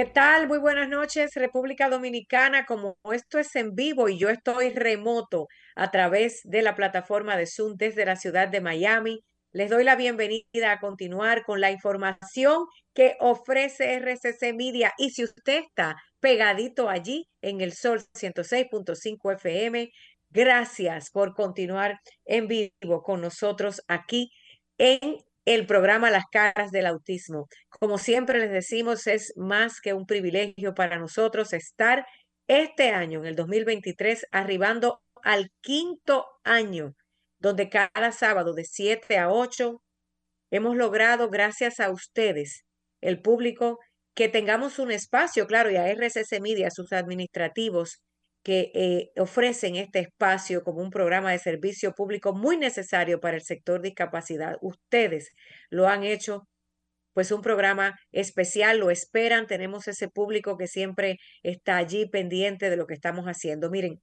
¿Qué tal? Muy buenas noches, República Dominicana. Como esto es en vivo y yo estoy remoto a través de la plataforma de Zoom desde la ciudad de Miami, les doy la bienvenida a continuar con la información que ofrece RCC Media. Y si usted está pegadito allí en el Sol 106.5 FM, gracias por continuar en vivo con nosotros aquí en el programa Las caras del autismo. Como siempre les decimos, es más que un privilegio para nosotros estar este año, en el 2023, arribando al quinto año, donde cada sábado de 7 a 8 hemos logrado, gracias a ustedes, el público, que tengamos un espacio, claro, y a RCC Media, sus administrativos, que eh, ofrecen este espacio como un programa de servicio público muy necesario para el sector discapacidad. Ustedes lo han hecho, pues un programa especial, lo esperan, tenemos ese público que siempre está allí pendiente de lo que estamos haciendo. Miren,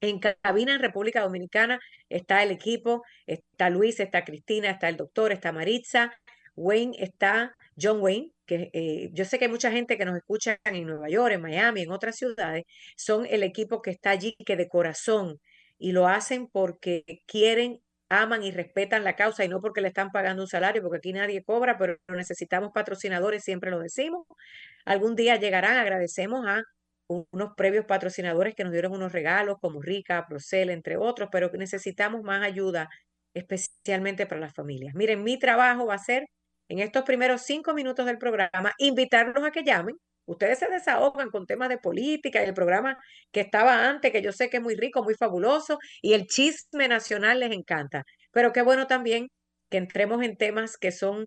en cabina en República Dominicana está el equipo, está Luis, está Cristina, está el doctor, está Maritza, Wayne está, John Wayne, que eh, yo sé que hay mucha gente que nos escucha en Nueva York, en Miami, en otras ciudades, son el equipo que está allí, que de corazón, y lo hacen porque quieren, aman y respetan la causa y no porque le están pagando un salario, porque aquí nadie cobra, pero necesitamos patrocinadores, siempre lo decimos. Algún día llegarán, agradecemos a unos previos patrocinadores que nos dieron unos regalos como Rica, Procel, entre otros, pero necesitamos más ayuda, especialmente para las familias. Miren, mi trabajo va a ser en estos primeros cinco minutos del programa, invitarlos a que llamen. Ustedes se desahogan con temas de política y el programa que estaba antes, que yo sé que es muy rico, muy fabuloso, y el chisme nacional les encanta. Pero qué bueno también que entremos en temas que son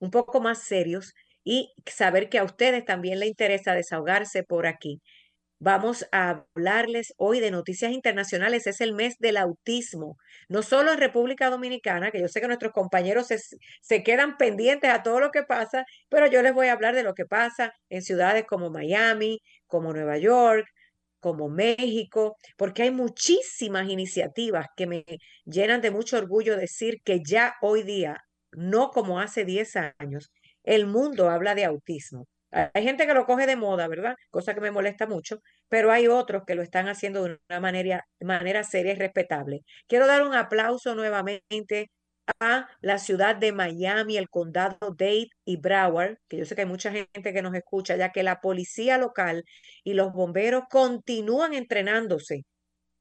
un poco más serios y saber que a ustedes también les interesa desahogarse por aquí. Vamos a hablarles hoy de noticias internacionales. Es el mes del autismo, no solo en República Dominicana, que yo sé que nuestros compañeros se, quedan pendientes a todo lo que pasa, pero yo les voy a hablar de lo que pasa en ciudades como Miami, como Nueva York, como México, porque hay muchísimas iniciativas que me llenan de mucho orgullo decir que ya hoy día, no como hace 10 años, el mundo habla de autismo. Hay gente que lo coge de moda, ¿verdad? Cosa que me molesta mucho, pero hay otros que lo están haciendo de una manera, manera seria y respetable. Quiero dar un aplauso nuevamente a la ciudad de Miami, el condado Dade y Broward, que yo sé que hay mucha gente que nos escucha, ya que la policía local y los bomberos continúan entrenándose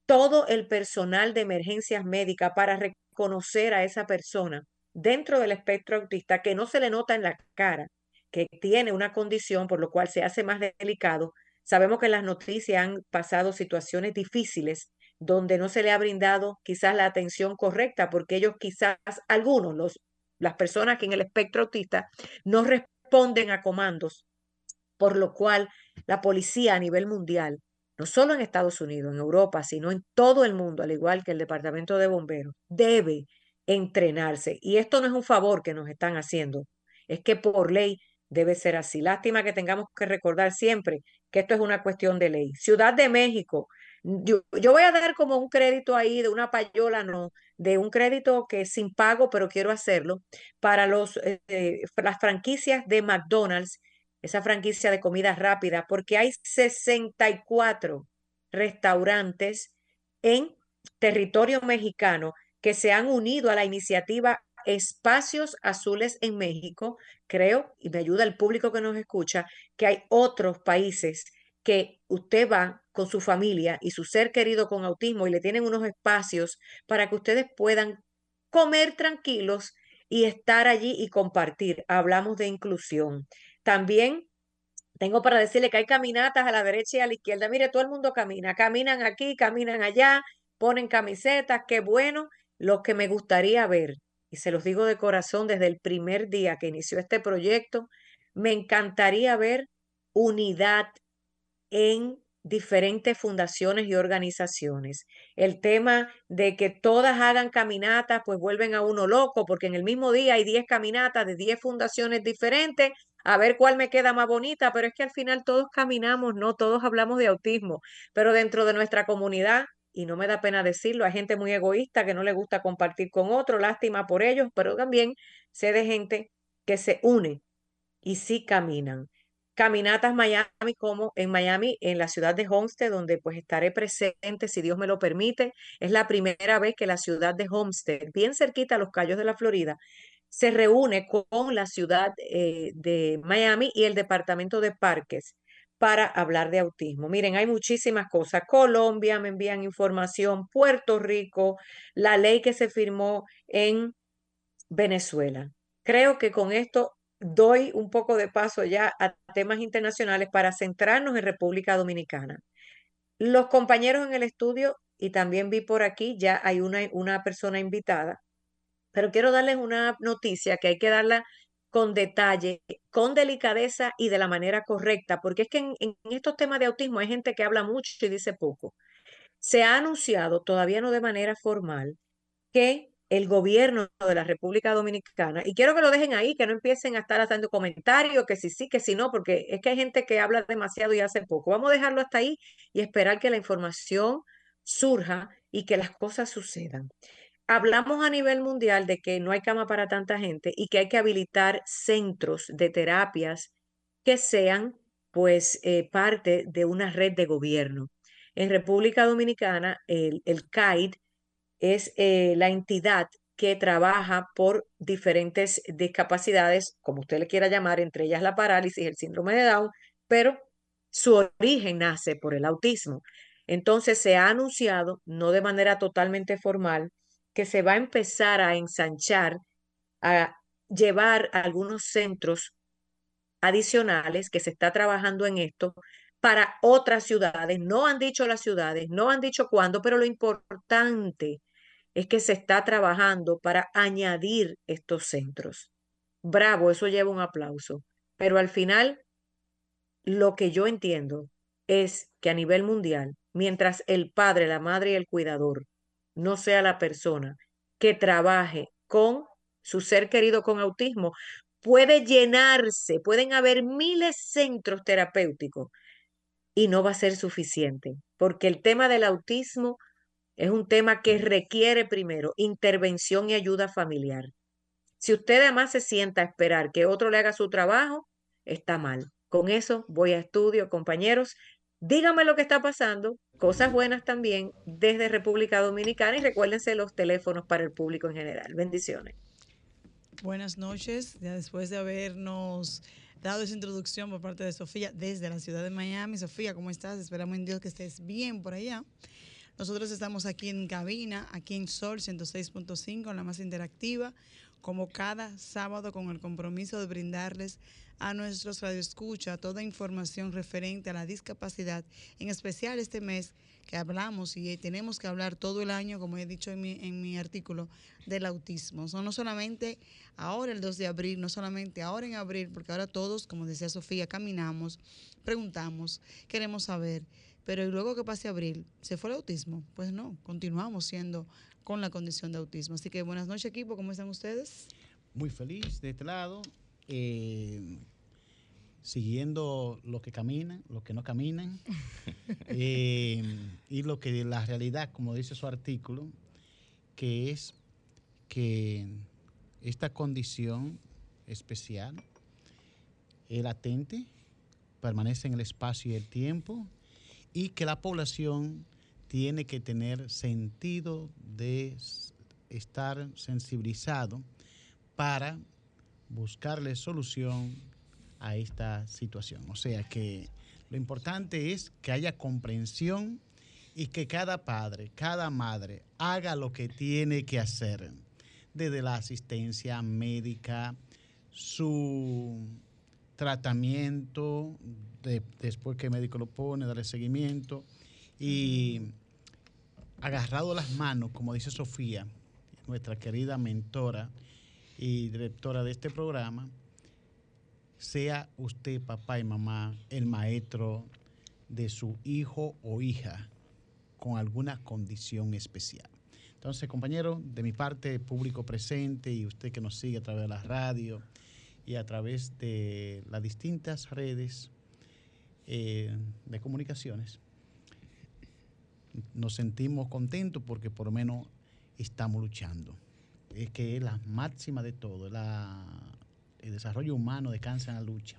todo el personal de emergencias médicas para reconocer a esa persona dentro del espectro autista que no se le nota en la cara que tiene una condición por lo cual se hace más delicado. Sabemos que las noticias han pasado situaciones difíciles donde no se le ha brindado quizás la atención correcta porque ellos quizás, algunos, los, las personas que en el espectro autista no responden a comandos, por lo cual la policía a nivel mundial, no solo en Estados Unidos, en Europa, sino en todo el mundo, al igual que el Departamento de Bomberos, debe entrenarse. Y esto no es un favor que nos están haciendo, es que por ley debe ser así. Lástima que tengamos que recordar siempre que esto es una cuestión de ley. Ciudad de México, yo, voy a dar como un crédito ahí de una payola, no, de un crédito que es sin pago, pero quiero hacerlo, para los, eh, eh, las franquicias de McDonald's, esa franquicia de comida rápida, porque hay 64 restaurantes en territorio mexicano que se han unido a la iniciativa Espacios Azules en México. Creo, y me ayuda el público que nos escucha, que hay otros países que usted va con su familia y su ser querido con autismo y le tienen unos espacios para que ustedes puedan comer tranquilos y estar allí y compartir. Hablamos de inclusión. También tengo para decirle que hay caminatas a la derecha y a la izquierda. Mire, todo el mundo camina. Caminan aquí, caminan allá, ponen camisetas. Qué bueno. Lo que me gustaría ver, y se los digo de corazón desde el primer día que inició este proyecto, me encantaría ver unidad en diferentes fundaciones y organizaciones. El tema de que todas hagan caminatas, pues vuelven a uno loco, porque en el mismo día hay 10 caminatas de 10 fundaciones diferentes, a ver cuál me queda más bonita, pero es que al final todos caminamos, no todos hablamos de autismo, pero dentro de nuestra comunidad, y no me da pena decirlo, hay gente muy egoísta que no le gusta compartir con otro, lástima por ellos, pero también sé de gente que se une y sí caminan caminatas Miami como en Miami, en la ciudad de Homestead, donde pues estaré presente si Dios me lo permite. Es la primera vez que la ciudad de Homestead, bien cerquita a los Cayos de la Florida, se reúne con la ciudad eh, de Miami y el Departamento de Parques para hablar de autismo. Miren, hay muchísimas cosas. Colombia me envían información, Puerto Rico, la ley que se firmó en Venezuela. Creo que con esto doy un poco de paso ya a temas internacionales para centrarnos en República Dominicana. Los compañeros en el estudio, y también vi por aquí, ya hay una, una persona invitada, pero quiero darles una noticia que hay que darla con detalle, con delicadeza y de la manera correcta, porque es que en, estos temas de autismo hay gente que habla mucho y dice poco. Se ha anunciado, todavía no de manera formal, que el gobierno de la República Dominicana, y quiero que lo dejen ahí, que no empiecen a estar haciendo comentarios, que si sí, que si no, porque es que hay gente que habla demasiado y hace poco. Vamos a dejarlo hasta ahí y esperar que la información surja y que las cosas sucedan. Hablamos a nivel mundial de que no hay cama para tanta gente y que hay que habilitar centros de terapias que sean pues eh, parte de una red de gobierno. En República Dominicana, el, CAID, es eh, la entidad que trabaja por diferentes discapacidades, como usted le quiera llamar, entre ellas la parálisis, el síndrome de Down, pero su origen nace por el autismo. Entonces se ha anunciado, no de manera totalmente formal, que se va a empezar a ensanchar, a llevar algunos centros adicionales, que se está trabajando en esto, para otras ciudades. No han dicho las ciudades, no han dicho cuándo, pero lo importante es que se está trabajando para añadir estos centros. Bravo, eso lleva un aplauso. Pero al final, lo que yo entiendo es que a nivel mundial, mientras el padre, la madre y el cuidador no sea la persona que trabaje con su ser querido con autismo, puede llenarse, pueden haber miles de centros terapéuticos y no va a ser suficiente, porque el tema del autismo es un tema que requiere primero intervención y ayuda familiar. Si usted además se sienta a esperar que otro le haga su trabajo, está mal. Con eso voy a estudio, compañeros. Díganme lo que está pasando, cosas buenas también desde República Dominicana y recuérdense los teléfonos para el público en general. Bendiciones. Buenas noches, ya después de habernos dado esa introducción por parte de Sofía desde la ciudad de Miami. Sofía, ¿cómo estás? Esperamos en Dios que estés bien por allá. Nosotros estamos aquí en cabina, aquí en Sol 106.5, la más interactiva, como cada sábado con el compromiso de brindarles a nuestros radioescucha toda información referente a la discapacidad, en especial este mes que hablamos y tenemos que hablar todo el año, como he dicho en mi, en mi artículo, del autismo. no solamente ahora el 2 de abril, no solamente ahora en abril, porque ahora todos, como decía Sofía, caminamos, preguntamos, queremos saber pero luego que pase abril, ¿se fue el autismo? Pues no, continuamos siendo con la condición de autismo. Así que buenas noches equipo, ¿cómo están ustedes? Muy feliz de este lado, eh, siguiendo lo que caminan, los que no caminan, eh, y lo que la realidad, como dice su artículo, que es que esta condición especial, el latente, permanece en el espacio y el tiempo, y que la población tiene que tener sentido de estar sensibilizado para buscarle solución a esta situación. O sea que lo importante es que haya comprensión y que cada padre, cada madre haga lo que tiene que hacer, desde la asistencia médica, su tratamiento, después que el médico lo pone, darle seguimiento y agarrado las manos, como dice Sofía, nuestra querida mentora y directora de este programa, sea usted, papá y mamá, el maestro de su hijo o hija con alguna condición especial. Entonces, compañero, de mi parte, público presente y usted que nos sigue a través de la radio y a través de las distintas redes eh, de comunicaciones, nos sentimos contentos porque por lo menos estamos luchando. Es que es la máxima de todo, el desarrollo humano descansa en la lucha.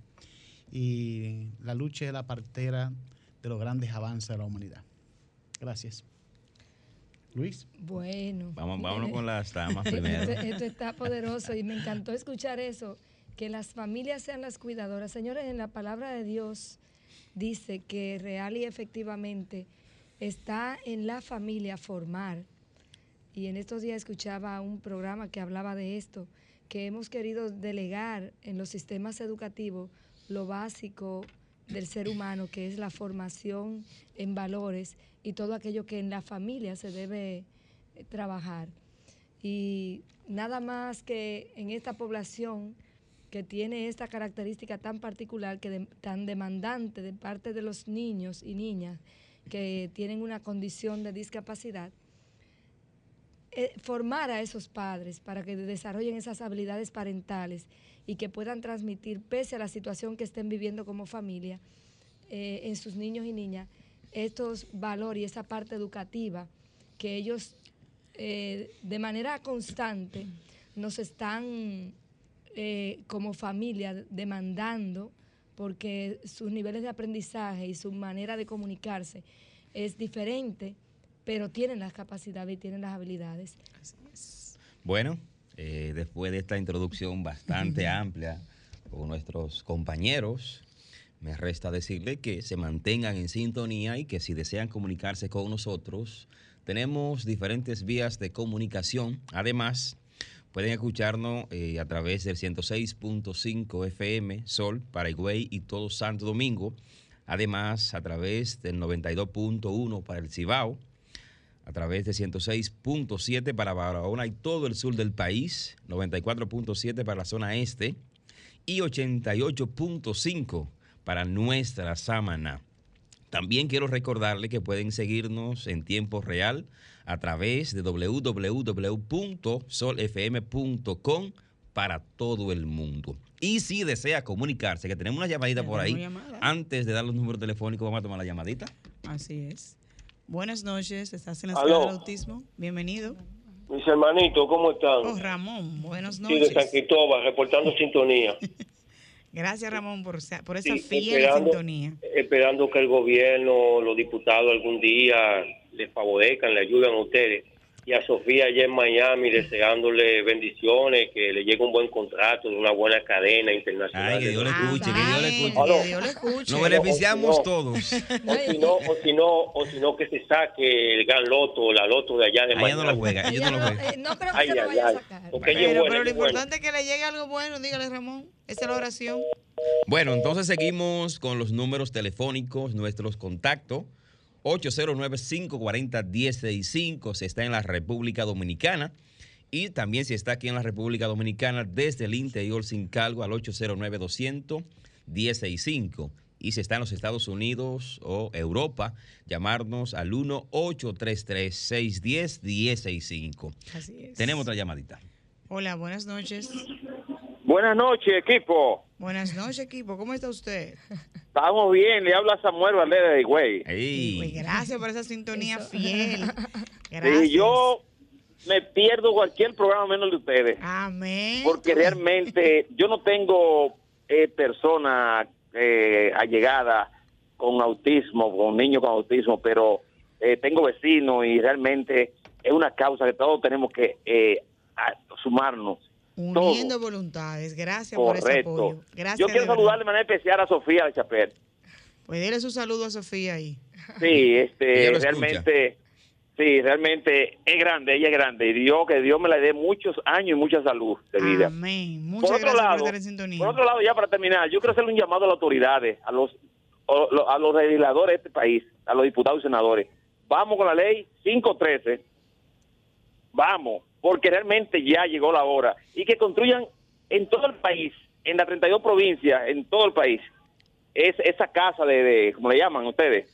Y la lucha es la partera de los grandes avances de la humanidad. Gracias. Luis. Bueno. Vamos, vámonos con las damas primero. Esto, está poderoso y me encantó escuchar eso, que las familias sean las cuidadoras. Señores, en la palabra de Dios dice que real y efectivamente está en la familia formar. Y en estos días escuchaba un programa que hablaba de esto, que hemos querido delegar en los sistemas educativos lo básico del ser humano, que es la formación en valores y todo aquello que en la familia se debe eh, trabajar. Y nada más que en esta población que tiene esta característica tan particular, que tan demandante de parte de los niños y niñas que tienen una condición de discapacidad, eh, formar a esos padres para que desarrollen esas habilidades parentales y que puedan transmitir, pese a la situación que estén viviendo como familia, eh, en sus niños y niñas, estos valores y esa parte educativa que ellos eh, de manera constante nos están como familia demandando porque sus niveles de aprendizaje y su manera de comunicarse es diferente, pero tienen las capacidades y tienen las habilidades. Bueno, eh, después de esta introducción bastante amplia con nuestros compañeros, me resta decirle que se mantengan en sintonía y que si desean comunicarse con nosotros, tenemos diferentes vías de comunicación. Además, pueden escucharnos eh, a través del 106.5 FM Sol, Paraguay y todo Santo Domingo. Además, a través del 92.1 para el Cibao, a través de 106.7 para Barahona y todo el sur del país, 94.7 para la zona este y 88.5 para nuestra sámana. También quiero recordarle que pueden seguirnos en tiempo real a través de www.solfm.com para todo el mundo. Y si desea comunicarse, que tenemos una llamadita por ahí, antes de dar los números telefónicos, vamos a tomar la llamadita. Así es. Buenas noches, estás en la escuela del autismo. Bienvenido. Mis hermanitos, ¿cómo están? Oh, Ramón, buenas noches. Sí, de San Cristóbal, reportando sintonía. Gracias, Ramón, por, por esa fiel sintonía. Esperando que el gobierno, los diputados algún día les favorezcan, le ayuden a ustedes. Y a Sofía allá en Miami, deseándole bendiciones, que le llegue un buen contrato de una buena cadena internacional. Ay, que Dios le escuche, que Dios le escuche. Dios le escuche. Nos beneficiamos todos. O si no, o si no, o si no que se saque el gran loto, la loto de allá de Miami. no lo juega, ellos no lo juegan. No creo que se lo vaya a sacar. Pero, pero lo importante es que le llegue algo bueno, dígale Ramón. Esa es la oración. Bueno, entonces seguimos con los números telefónicos, nuestros contactos. 809-540-1065 si está en la República Dominicana. Y también si está aquí en la República Dominicana desde el interior sin cargo al 809-200-1065. Y si está en los Estados Unidos o Europa, llamarnos al 1-833-610-1065. Así es. Tenemos otra llamadita. Hola, buenas noches. Buenas noches, equipo. Buenas noches, equipo. ¿Cómo está usted? Estamos bien. Le habla Samuel Valdez de Güey. Gracias por esa sintonía fiel. Gracias. Y yo me pierdo cualquier programa menos de ustedes. Amén. Porque realmente yo no tengo eh, persona eh, allegada con autismo, con niños con autismo, pero eh, tengo vecinos y realmente es una causa que todos tenemos que eh, sumarnos Uniendo voluntades. Gracias por ese apoyo. Gracias. Yo quiero de saludar de manera especial a Sofía de Chapel. Pues dile su saludo a Sofía ahí. Sí, este, realmente, sí, realmente es grande, ella es grande. Y Dios, que Dios me la dé muchos años y mucha salud de vida. Amén. Muchas Por otro gracias lado, por estar en sintonía. Por otro lado, ya para terminar, yo quiero hacerle un llamado a las autoridades, a los o- lo- a los legisladores de este país, a los diputados y senadores. Vamos con la ley 513. Vamos, porque realmente ya llegó la hora. Y que construyan en todo el país, en las 32 provincias, en todo el país, es, esa casa de, de, ¿cómo le llaman ustedes?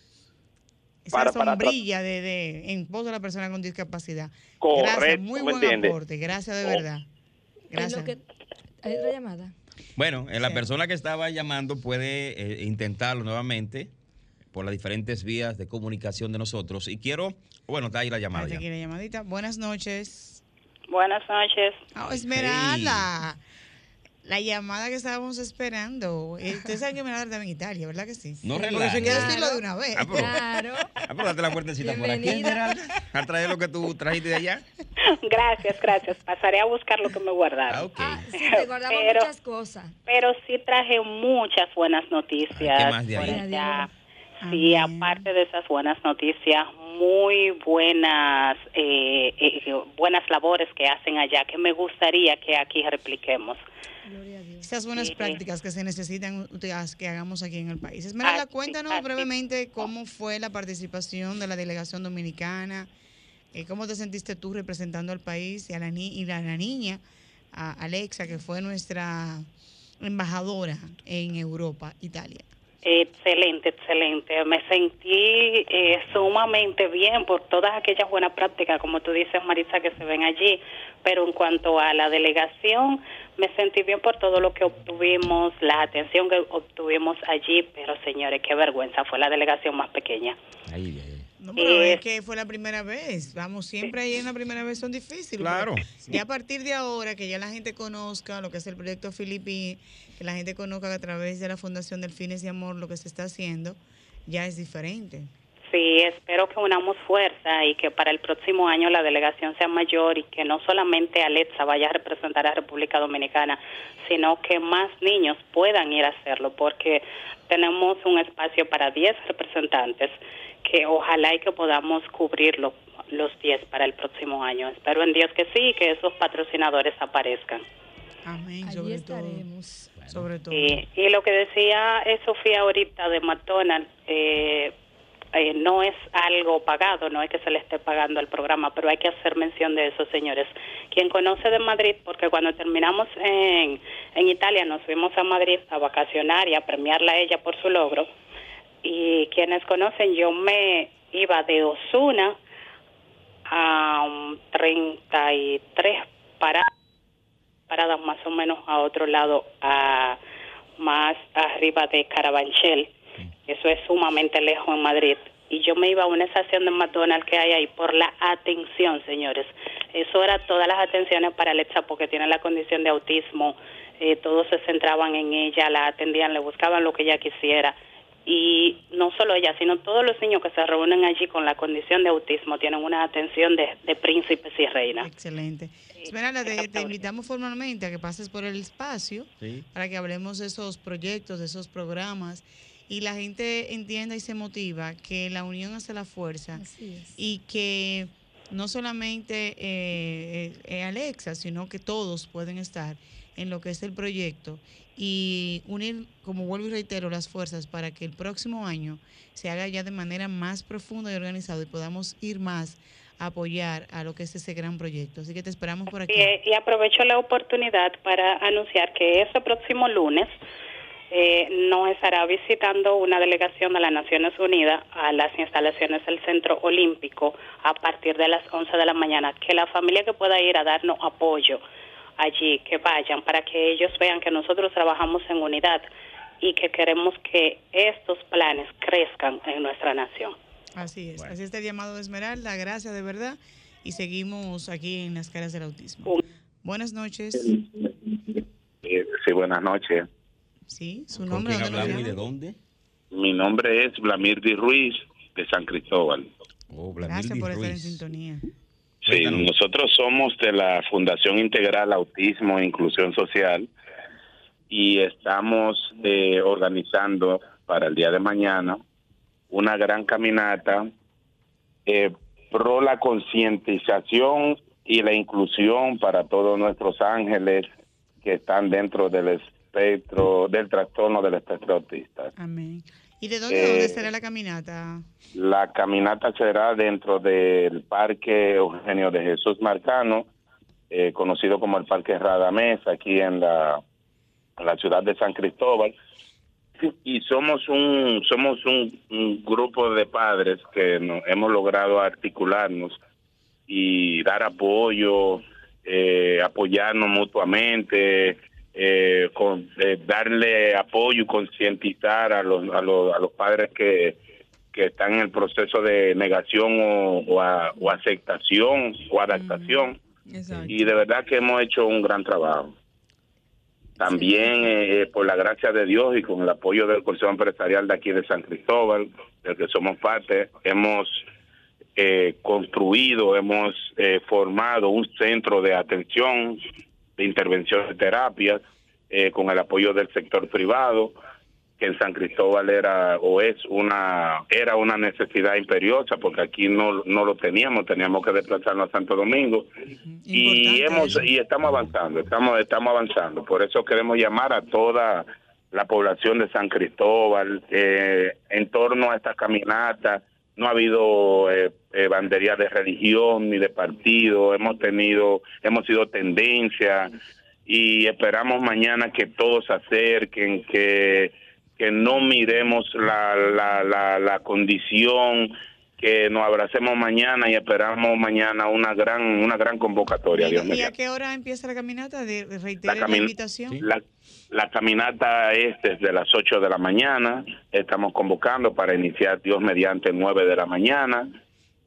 Esa para- para- sombrilla de, de, en pos de la persona con discapacidad. Correcto, Gracias, muy ¿me buen entiende? aporte. Gracias de Oh. verdad. Gracias. que- ¿Hay otra llamada? Bueno, eh, la Sí. persona que estaba llamando puede eh, intentarlo nuevamente por las diferentes vías de comunicación de nosotros. Y quiero, bueno, está ahí la llamada Ahí quiere llamadita. Buenas noches. Buenas noches. Ah, Esmeralda. La llamada que estábamos esperando. Eh, Ustedes saben que Esmeralda estaba en Italia, ¿verdad que sí? No Porque relajes. eso hay que decirlo de una vez. Ah, pero, Claro. ah, pero date la puertecita por aquí. A traer lo que tú trajiste de allá. Gracias, gracias. Pasaré a buscar lo que me guardaron. Ah, ok. Ah, sí, te guardamos Pero- muchas cosas. Pero sí traje muchas buenas noticias. Ay, ¿qué más de ahí? Sí, Amén. aparte de esas buenas noticias, muy buenas, eh, eh, buenas labores que hacen allá, que me gustaría que aquí repliquemos. Gloria a Dios. Esas buenas Sí. prácticas que se necesitan que hagamos aquí en el país. Esmeralda, cuéntanos así. brevemente cómo fue la participación de la delegación dominicana, eh, cómo te sentiste tú representando al país y a la, ni- y a la niña, a Alexa, que fue nuestra embajadora en Europa, Italia. Excelente, excelente. Me sentí eh, sumamente bien por todas aquellas buenas prácticas, como tú dices, Marisa, que se ven allí. Pero en cuanto a la delegación, me sentí bien por todo lo que obtuvimos, la atención que obtuvimos allí. Pero señores, qué vergüenza, fue la delegación más pequeña. Ahí, ahí. No, pero Eh, es que fue la primera vez. Vamos, siempre ahí en la primera vez son difíciles. Claro. Ya a partir de ahora, que ya la gente conozca lo que es el proyecto Filipi, que la gente conozca que a través de la Fundación Delfines y Amor lo que se está haciendo, ya es diferente. Sí, espero que unamos fuerza y que para el próximo año la delegación sea mayor y que no solamente Alexa vaya a representar a República Dominicana, sino que más niños puedan ir a hacerlo, porque tenemos un espacio para 10 representantes que ojalá y que podamos cubrirlo los 10 para el próximo año. Espero en Dios que sí y que esos patrocinadores aparezcan. Amén, Allí sobre todo. Sobre y lo que decía eh, Sofía ahorita de McDonald's, eh, eh, no es algo pagado, no es que se le esté pagando al programa, pero hay que hacer mención de eso, señores. Quien conoce de Madrid, porque cuando terminamos en, en Italia nos fuimos a Madrid a vacacionar y a premiarla a ella por su logro, y quienes conocen, yo me iba de Osuna a um, 33 paradas paradas más o menos a otro lado, a más arriba de Carabanchel. Eso es sumamente lejos en Madrid. Y yo me iba a una estación de McDonald's que hay ahí por la atención, señores. Eso era todas las atenciones para Alexa porque tiene la condición de autismo. Eh, todos se centraban en ella, la atendían, le buscaban lo que ella quisiera. Y no solo ella, sino todos los niños que se reúnen allí con la condición de autismo tienen una atención de, de príncipes y reinas. Excelente. Esmeralda, te, te invitamos formalmente a que pases por el espacio Sí. para que hablemos de esos proyectos, de esos programas y la gente entienda y se motiva que la unión hace la fuerza Así es. y que no solamente eh, eh, Alexa, sino que todos pueden estar en lo que es el proyecto y unir, como vuelvo y reitero, las fuerzas para que el próximo año se haga ya de manera más profunda y organizada y podamos ir más a apoyar a lo que es ese gran proyecto. Así que te esperamos por aquí. Y, y aprovecho la oportunidad para anunciar que ese próximo lunes eh, nos estará visitando una delegación de las Naciones Unidas a las instalaciones del Centro Olímpico a partir de las 11 de la mañana. Que la familia que pueda ir a darnos apoyo allí, que vayan, para que ellos vean que nosotros trabajamos en unidad y que queremos que estos planes crezcan en nuestra nación. Así es. Bueno. Así está el llamado de Esmeralda. Gracias de verdad. Y seguimos aquí en las caras del autismo. Buenas noches. Sí, buenas noches. Sí, su ¿Con nombre. quién ¿dónde y de dónde? Mi nombre es Vlamir Di Ruiz, de San Cristóbal. Oh, Vladimir Gracias por estar en sintonía. Sí, nosotros somos de la Fundación Integral Autismo e Inclusión Social y estamos eh, organizando para el día de mañana una gran caminata eh, pro la concientización y la inclusión para todos nuestros ángeles que están dentro del espectro, del trastorno del espectro autista. Amén. ¿Y de dónde, dónde Eh, será la caminata? La caminata será dentro del Parque Eugenio de Jesús Marcano, eh, conocido como el Parque Radamés, aquí en la, en la ciudad de San Cristóbal. Y somos un somos un, un grupo de padres que no- hemos logrado articularnos y dar apoyo, eh, apoyarnos mutuamente, eh, con, eh, darle apoyo y concientizar a los, a, los, a los padres que, que están en el proceso de negación o, o, a- o aceptación o adaptación. Y de verdad que hemos hecho un gran trabajo. También, eh, por la gracia de Dios y con el apoyo del Consejo Empresarial de aquí de San Cristóbal, del que somos parte, hemos eh, construido, hemos eh, formado un centro de atención, de intervención de terapias, eh, con el apoyo del sector privado, que en San Cristóbal era o es una era una necesidad imperiosa porque aquí no, no lo teníamos, teníamos que desplazarnos a Santo Domingo y hemos y estamos avanzando, estamos estamos avanzando. Por eso queremos llamar a toda la población de San Cristóbal eh, en torno a esta caminata. No ha habido eh, eh, bandería de religión ni de partido. Hemos tenido, hemos sido tendencia y esperamos mañana que todos se acerquen, que que no miremos la, la, la, la condición, que nos abracemos mañana y esperamos mañana una gran una gran convocatoria. Dios ¿Y a qué hora empieza la caminata? De, reitera La, invitación. la, la caminata es desde las 8 de la mañana. Estamos convocando para iniciar Dios mediante 9 de la mañana.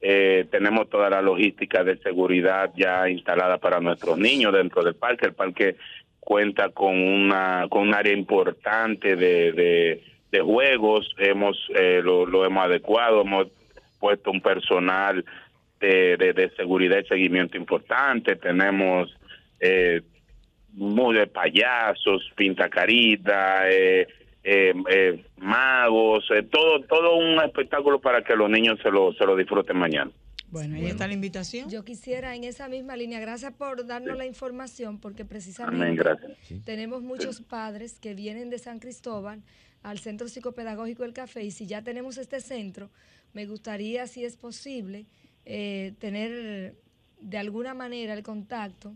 Eh, tenemos toda la logística de seguridad ya instalada para nuestros niños dentro del parque. El parque cuenta con una con un área importante de, de, de juegos. Hemos eh, lo, lo hemos adecuado, hemos puesto un personal de, de, de seguridad y seguimiento importante. Tenemos eh, muy de payasos, pintacarita, eh, eh, eh, magos, eh, todo todo un espectáculo para que los niños se lo, se lo disfruten mañana. Bueno, ahí está la invitación. Yo quisiera en esa misma línea, gracias por darnos la información, porque precisamente Amén, gracias. tenemos muchos padres que vienen de San Cristóbal al Centro Psicopedagógico El Café y si ya tenemos este centro, me gustaría, si es posible, eh, tener de alguna manera el contacto.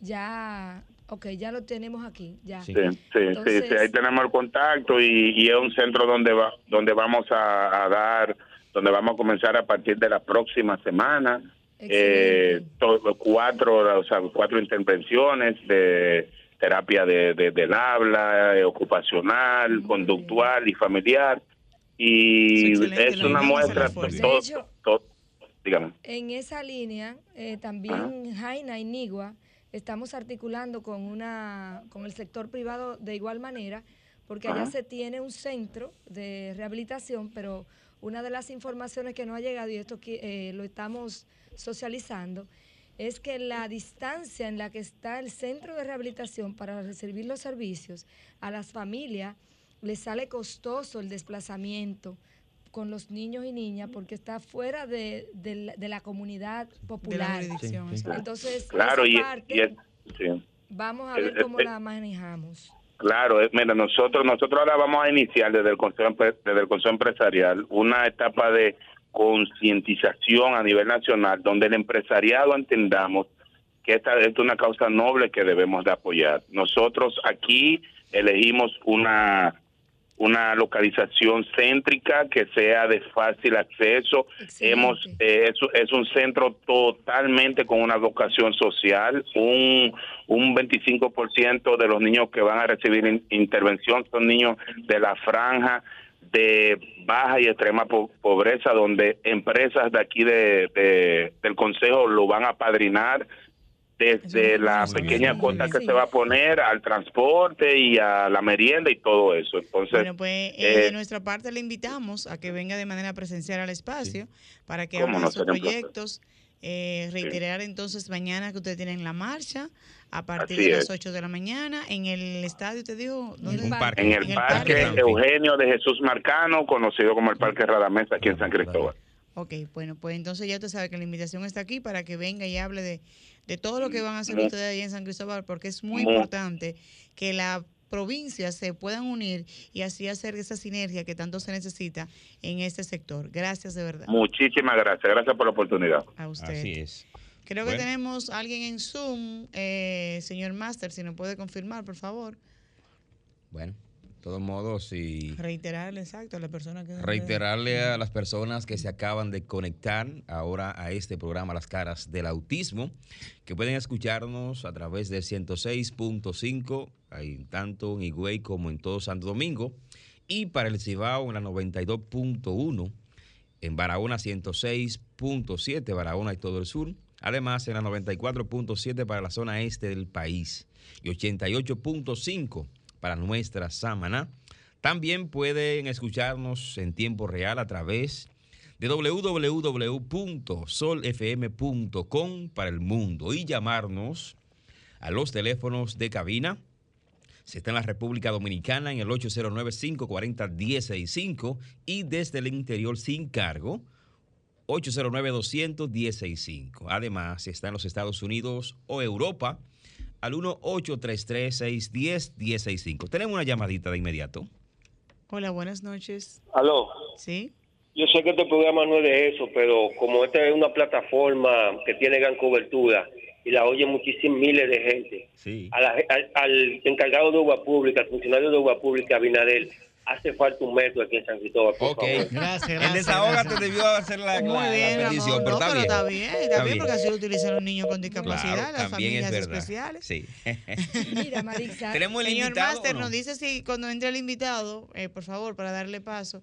Ya, ok, ya lo tenemos aquí, ya. Sí, sí, sí, Entonces- sí, ahí tenemos el contacto y, y es un centro donde va, donde vamos a, a dar, donde vamos a comenzar a partir de la próxima semana. Eh, cuatro, o sea, cuatro intervenciones de terapia de, de- del habla, eh, ocupacional, conductual y familiar. Y Es una muestra, todo, todo- dígame. En esa línea, eh, también Jaina y Nigua estamos articulando con una con el sector privado de igual manera, porque allá Ajá. se tiene un centro de rehabilitación, pero una de las informaciones que no ha llegado, y esto que, eh, lo estamos socializando, es que la distancia en la que está el centro de rehabilitación para recibir los servicios a las familias les sale costoso el desplazamiento con los niños y niñas porque está fuera de, de la, de la comunidad popular. jurisdicción, Sí, sí. Entonces, Claro, esa y, parte y es- sí. vamos a ver cómo la manejamos. Claro, mira, nosotros nosotros ahora vamos a iniciar desde el Consejo, desde el Consejo Empresarial una etapa de concientización a nivel nacional donde el empresariado entendamos que esta es una causa noble que debemos de apoyar. Nosotros aquí elegimos una una localización céntrica que sea de fácil acceso. Hemos eh, es, es un centro totalmente con una vocación social. Un un 25% de los niños que van a recibir in- intervención son niños de la franja de baja y extrema po- pobreza, donde empresas de aquí de, de- del consejo lo van a padrinar desde la pequeña cuota que se va a poner al transporte y a la merienda y todo eso. Entonces, Bueno, pues eh, eh, de nuestra parte le invitamos a que venga de manera presencial al espacio para que hable no, sus proyectos Eh, reiterar entonces mañana que ustedes tienen la marcha a partir Así de las es. 8 de la mañana en el estadio, te digo, ¿dónde? Parque. En el Parque Eugenio de Jesús Marcano, conocido como el Parque Radamés, aquí en San Cristóbal. Ok, bueno, pues entonces ya usted sabe que la invitación está aquí para que venga y hable de, de todo lo que van a hacer ustedes ahí en San Cristóbal, porque es muy Mu- importante que la provincia se puedan unir y así hacer esa sinergia que tanto se necesita en este sector. Gracias de verdad Muchísimas gracias. Gracias por la oportunidad. a usted. Así es. Creo Bueno. que tenemos a alguien en Zoom, eh, señor Master, si nos puede confirmar, por favor. Bueno, todos modos, y Reiterarle, exacto, a la persona que... reiterarle a las personas que se acaban de conectar ahora a este programa Las Caras del Autismo, que pueden escucharnos a través del 106.5, ahí tanto en Higüey como en todo Santo Domingo, y para el Cibao en la 92.1, en Barahona 106.7, Barahona y todo el sur, además en la 94.7 para la zona este del país y 88.5 para nuestra Samaná. También pueden escucharnos en tiempo real a través de www.solfm.com para el mundo y llamarnos a los teléfonos de cabina. Si está en la República Dominicana, en el 809-540-165 y desde el interior sin cargo, 809-200-165. Además, si está en los Estados Unidos o Europa, al 1-833-610-165. Tenemos una llamadita de inmediato. Hola, buenas noches. Aló. ¿Sí? Yo sé que este programa no es de eso, pero como esta es una plataforma que tiene gran cobertura y la oyen muchísimos miles de gente, Sí. a la- al, al encargado de obra pública, al funcionario de obra pública, Abinadel, hace falta un metro aquí en San Cristóbal, por Ok. favor. Gracias, El gracias. desahógate gracias. debió hacer la, Muy la- la bien, petición, amor. pero, No, está, pero bien. está bien, está, bien, porque así lo utilizan los niños con discapacidad, Claro, las también es familias verdad. especiales. Sí. Mira, Marisa, Tenemos el Señor invitado. Master, no? nos dice si cuando entre el invitado, eh, por favor, para darle paso,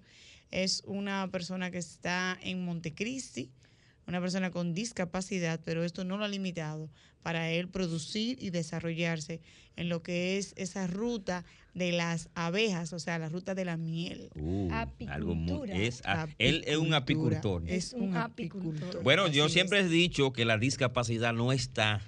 es una persona que está en Montecristi, una persona con discapacidad, pero esto no lo ha limitado para él producir y desarrollarse en lo que es esa ruta de las abejas, o sea, la ruta de la miel. Uh, algo muy, es, a- él es un apicultor. Es un apicultor. Bueno, yo siempre es. he dicho que la discapacidad no está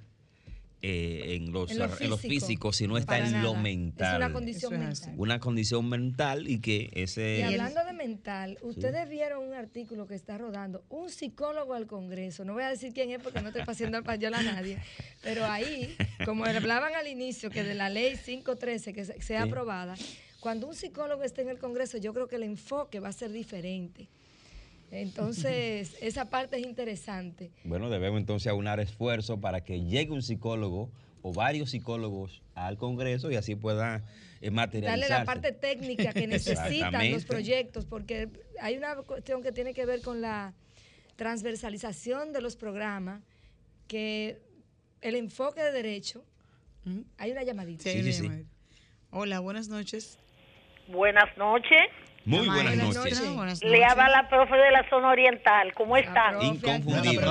eh, en, los, En lo en los físico. físicos, sino está en lo mental. Es una condición así. mental. Una condición mental y que Y ese... hablando de mental, ustedes vieron un artículo que está rodando, un psicólogo al Congreso, no voy a decir quién es porque no estoy haciendo el payola a nadie, pero ahí, como hablaban al inicio, que de la ley 513 que se- sea Sí. aprobada, cuando un psicólogo esté en el Congreso, yo creo que el enfoque va a ser diferente. Entonces, esa parte es interesante. Bueno, debemos entonces aunar esfuerzos para que llegue un psicólogo o varios psicólogos al Congreso y así pueda eh, materializarse. Darle la parte técnica que necesitan los proyectos, porque hay una cuestión que tiene que ver con la transversalización de los programas, que el enfoque de derecho, ¿Mm? hay una llamadita. Sí, Sí, sí. Hola, buenas noches. Buenas noches. Muy buenas buenas noches. Le habla la profe de la zona oriental. ¿Cómo profe Inconfundible.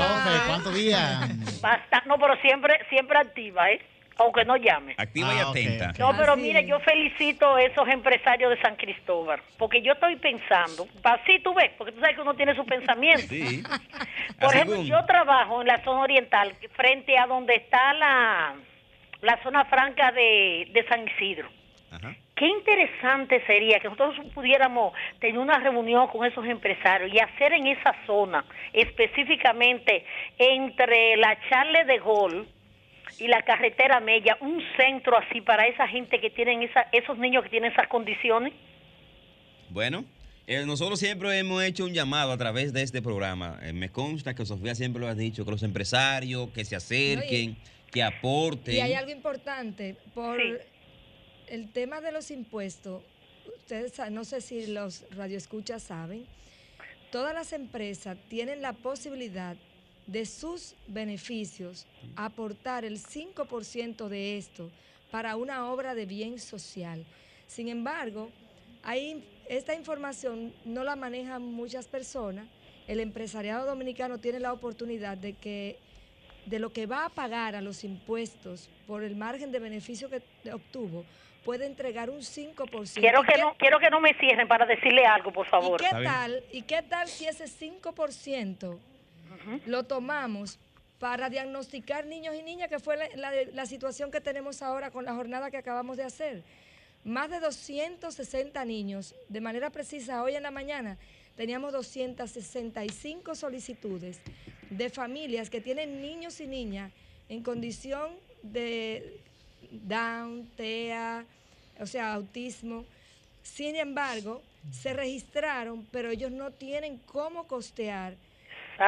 ¿cuántos días? Basta- no, pero siempre, siempre activa, ¿eh? Aunque no llame. Activa y Ah, atenta. No, pero Así mire, yo felicito a esos empresarios de San Cristóbal, porque yo estoy pensando, así tú ves, porque tú sabes que uno tiene su pensamiento. Sí. Por ejemplo, yo trabajo en la zona oriental, frente a donde está la, la zona franca de, de San Isidro. Ajá. Qué interesante sería que nosotros pudiéramos tener una reunión con esos empresarios y hacer en esa zona, específicamente entre la Charle de Gol y la carretera Mella, un centro así para esa gente que tienen esa, esos niños que tienen esas condiciones. Bueno, eh, nosotros siempre hemos hecho un llamado a través de este programa. Eh, me consta que Sofía siempre lo ha dicho, que los empresarios que se acerquen, que aporten. Y hay algo importante, por Sí. El tema de los impuestos, ustedes no sé si los radioescuchas saben, todas las empresas tienen la posibilidad de sus beneficios aportar el 5% de esto para una obra de bien social. Sin embargo, esta información no la manejan muchas personas. El empresariado dominicano tiene la oportunidad de que de lo que va a pagar a los impuestos por el margen de beneficio que obtuvo, puede entregar un 5%. Quiero ¿Y que qué- no quiero que no me cierren para decirle algo, por ¿Y favor. qué Está bien. tal? ¿Y qué tal si ese 5% lo tomamos para diagnosticar niños y niñas, que fue la, la- la situación que tenemos ahora con la jornada que acabamos de hacer. Más de 260 niños, de manera precisa, hoy en la mañana teníamos 265 solicitudes de familias que tienen niños y niñas en condición de Down, TEA, o sea, autismo. Sin embargo, se registraron, pero ellos no tienen cómo costear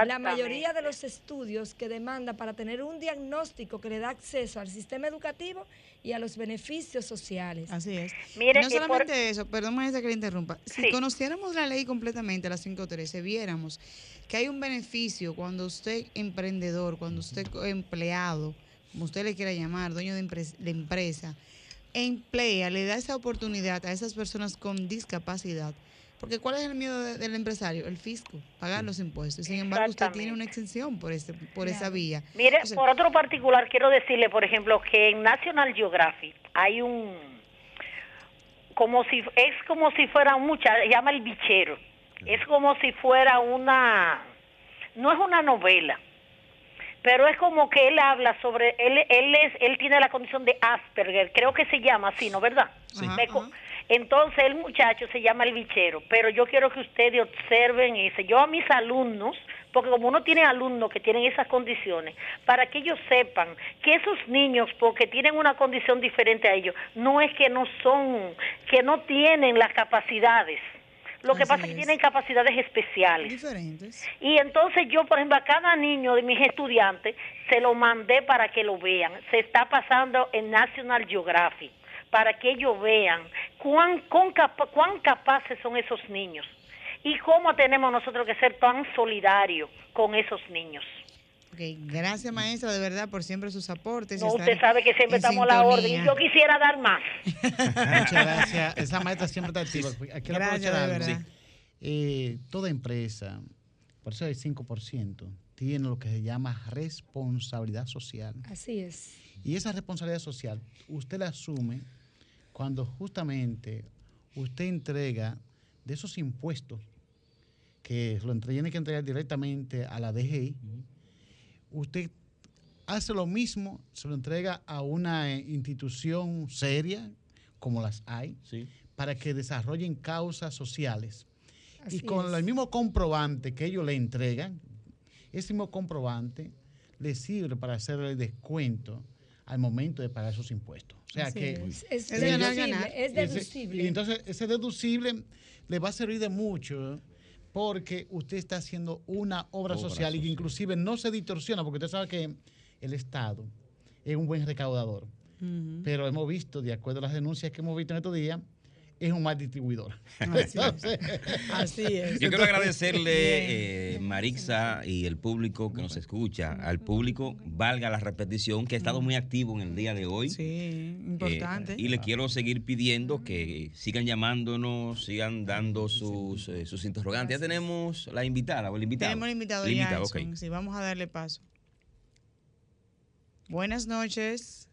la mayoría de los estudios que demanda para tener un diagnóstico que le da acceso al sistema educativo y a los beneficios sociales. Así es. Mire, no por- solamente eso, perdón maestra que le interrumpa. Si Sí. conociéramos la ley completamente, la 513, viéramos que hay un beneficio cuando usted emprendedor, cuando usted empleado, como usted le quiera llamar, dueño de, empres- de empresa, emplea, le da esa oportunidad a esas personas con discapacidad. Porque ¿cuál es el miedo de- del empresario? El fisco, pagar los impuestos. Sin embargo, usted tiene una exención por, ese, por esa vía. Mire, Entonces, por otro particular, quiero decirle, por ejemplo, que en National Geographic hay un, como si, es como si fuera un muchacho, se llama El Bichero, es como si fuera una, no es una novela, pero es como que él habla sobre, él, él, es, él tiene la condición de Asperger, creo que se llama así, ¿no verdad? Sí. Entonces el muchacho se llama el bichero, pero yo quiero que ustedes observen ese. Yo a mis alumnos, porque como uno tiene alumnos que tienen esas condiciones, para que ellos sepan que esos niños, porque tienen una condición diferente a ellos, no es que no son, que no tienen las capacidades. Lo que Así pasa es que tienen capacidades especiales. Diferentes. Y entonces yo, por ejemplo, a cada niño de mis estudiantes se lo mandé para que lo vean. Se está pasando en National Geographic para que ellos vean cuán, cuán, capa- cuán capaces son esos niños y cómo tenemos nosotros que ser tan solidarios con esos niños. Gracias maestra, de verdad, por siempre sus aportes. No, usted sabe que siempre estamos a la orden. yo quisiera dar más. Muchas gracias. Esa maestra siempre está activa. Hay que Gracias, aprovechar de verdad. Eh, toda empresa, por eso el 5%, tiene lo que se llama responsabilidad social. Así es. Y esa responsabilidad social usted la asume cuando justamente usted entrega de esos impuestos que lo tiene que entregar directamente a la DGI, usted hace lo mismo, se lo entrega a una eh, institución seria, como las hay, para que desarrollen causas sociales. Así y con es. el mismo comprobante que ellos le entregan, ese mismo comprobante le sirve para hacer el descuento al momento de pagar esos impuestos. O sea Así que es. Es ese- deducible, es ese- deducible. y entonces ese deducible le va a servir de mucho porque usted está haciendo una obra, Obra social y que social. inclusive no se distorsiona porque usted sabe que el Estado es un buen recaudador. Pero hemos visto, de acuerdo a las denuncias que hemos visto en estos días, es un mal distribuidor. Entonces- Así es. Yo quiero agradecerle, eh, Marixa y el público que nos escucha, al público, valga la repetición, que ha estado muy activo en el día de hoy. Sí, importante. Eh, y le quiero seguir pidiendo que sigan llamándonos, sigan dando sus, eh, sus interrogantes. Ya tenemos la invitada o el invitado. Tenemos el invitado El ya, invitado, ok. Edson. Sí, vamos a darle paso. Buenas noches.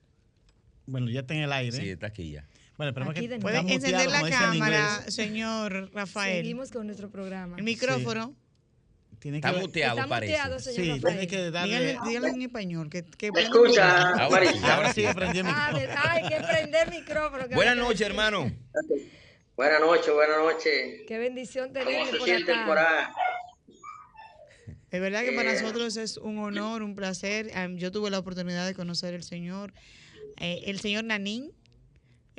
Bueno, ya está en el aire. Sí, está aquí ya. Bueno, Aquí que de encender la cámara, señor Rafael. Seguimos con nuestro programa. El micrófono. Tiene Está que- muteado, Está parece. muteado, señor Sí, Rafael. tiene que darle. Dígale, dígale en español. Que, que ¿Me escucha, Ahora, sí. aprendí el Ah, micrófono. de- ah, hay que prender el micrófono. Buenas noches, hermano. Buenas noches, buenas noches. Qué bendición ¿Cómo tenerle se por acá. por? De verdad que para Eh. nosotros es un honor, un placer. Yo tuve la oportunidad de conocer al señor, eh, el señor Nanín,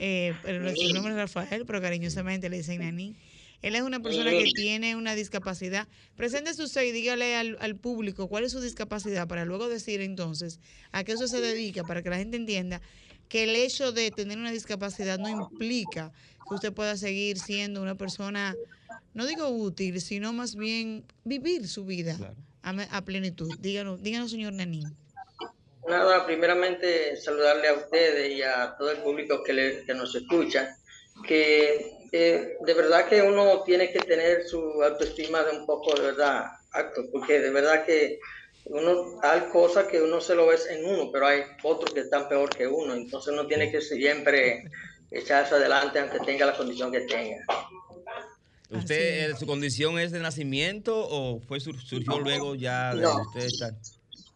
eh, pero su nombre es Rafael, pero cariñosamente le dicen Nanín. Él es una persona que tiene una discapacidad. Preséntese usted y dígale al, al público cuál es su discapacidad para luego decir entonces a qué eso se dedica, para que la gente entienda que el hecho de tener una discapacidad no implica que usted pueda seguir siendo una persona, no digo útil, sino más bien vivir su vida a, me- a plenitud. Díganos, díganos, señor Nanín. Nada, primeramente saludarle a ustedes y a todo el público que, le- que nos escucha, que eh, de verdad que uno tiene que tener su autoestima de un poco de verdad acto, porque de verdad que uno hay cosas que uno se lo ve en uno, pero hay otros que están peor que uno, entonces uno tiene que siempre echarse adelante aunque tenga la condición que tenga. ¿Usted, eh, su condición es de nacimiento o fue sur- surgió luego ya de No. usted estar?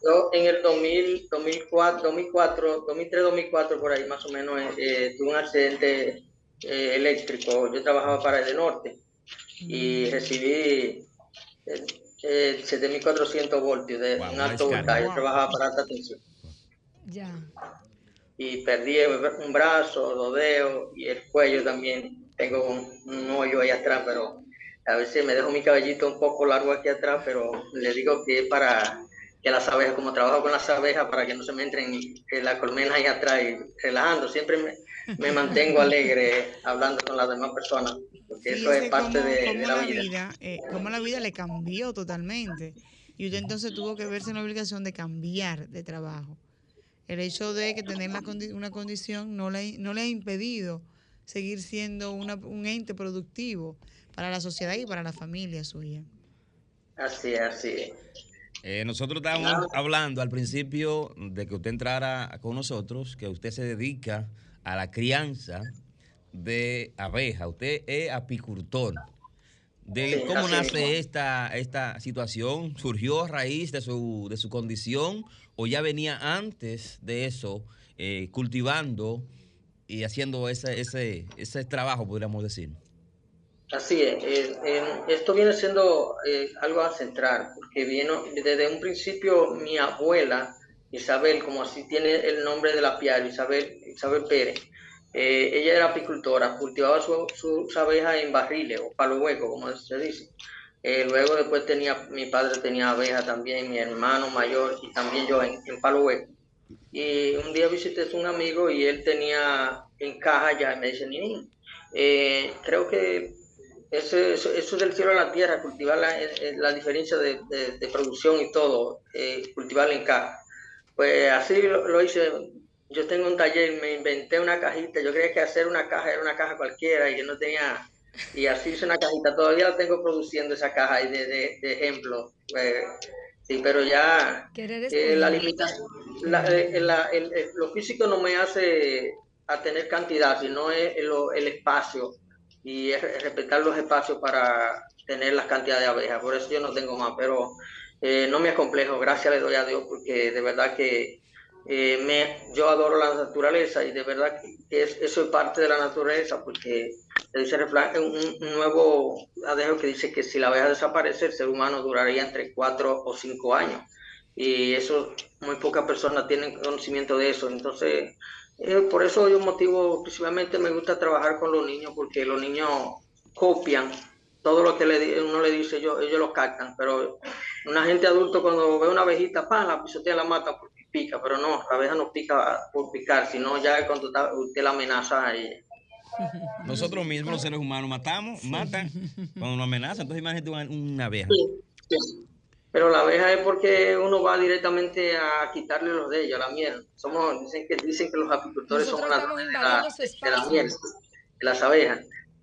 Yo en el 2000, 2004, 2004, 2003, 2004, por ahí más o menos, eh, tuve un accidente eh, eléctrico. Yo trabajaba para el norte y recibí eh, 7400 voltios de un alto voltaje. Yo trabajaba para alta tensión. Ya. Y perdí un brazo, dos dedos y el cuello también. Tengo un, un hoyo ahí atrás, pero a veces me dejo mi cabellito un poco largo aquí atrás, pero le digo que es para que las abejas, como trabajo con las abejas, para que no se me entren en la colmena ahí atrás y relajando. Siempre me, me mantengo alegre hablando con las demás personas, porque eso es parte de, de, la, vida. eh, cómo la vida le cambió totalmente. Y usted entonces tuvo que verse en la obligación de cambiar de trabajo. El hecho de que tener condi una condición no le, no le ha impedido seguir siendo una, un ente productivo para la sociedad y para la familia suya. Así es, así es. Eh, nosotros estábamos hablando al principio de que usted entrara con nosotros, que usted se dedica a la crianza de abejas. Usted es apicultor. De Sí, ¿Cómo nace esta, esta situación? ¿Surgió a raíz de su, de su condición o ya venía antes de eso eh, cultivando y haciendo ese, ese, ese trabajo, podríamos decir? Así es, eh, esto viene siendo eh, algo central, porque vino desde un principio mi abuela, Isabel, como así tiene el nombre de la piel, Isabel, Isabel Pérez, eh, ella era apicultora, cultivaba su- sus abejas en barriles o palo hueco, como se dice. Luego después tenía, mi padre tenía abejas también, mi hermano mayor y también yo en, en palo hueco. Y un día visité a un amigo y él tenía en caja ya, y me dice, eh, creo que eso, eso, eso es del cielo a la tierra, cultivar la, eh, la diferencia de, de- de producción y todo, eh, cultivarla en caja. Pues así lo, lo hice. Yo tengo un taller, me inventé una cajita. Yo creía que hacer una caja era una caja cualquiera y que no tenía. Y así hice una cajita. Todavía la tengo produciendo esa caja ahí de, de, ejemplo. Pues, sí, pero ya eh, la limitación, la- eh, la- el- el- lo físico no me hace a tener cantidad, sino es el, el espacio y es re- respetar los espacios para tener las cantidades de abejas. Por eso yo no tengo más, pero eh, no me acomplejo. Gracias le doy a Dios porque de verdad que eh, me, yo adoro la naturaleza y de verdad que es- eso es parte de la naturaleza porque dice un, un nuevo adejo que dice que si la abeja desaparece, el ser humano duraría entre cuatro o cinco años. Y eso, muy pocas personas tienen conocimiento de eso. Entonces, eh, por eso yo motivo, principalmente me gusta trabajar con los niños, porque los niños copian todo lo que le, di- uno le dice, ellos, ellos lo captan, pero una gente adulto cuando ve una abejita, ¡pam!, la pisotea, la mata porque pica, pero no, la abeja no pica por picar, sino ya cuando está- usted la amenaza a ella. Nosotros mismos, los seres humanos, matamos, matan cuando nos amenazan. Entonces imagínate una, una abeja. Sí. Pero la abeja es porque uno va directamente a quitarle los de ellos, la miel. Somos, dicen que dicen que los apicultores Nosotros somos estamos la, invadiendo su de la espacio. miel, de las abejas,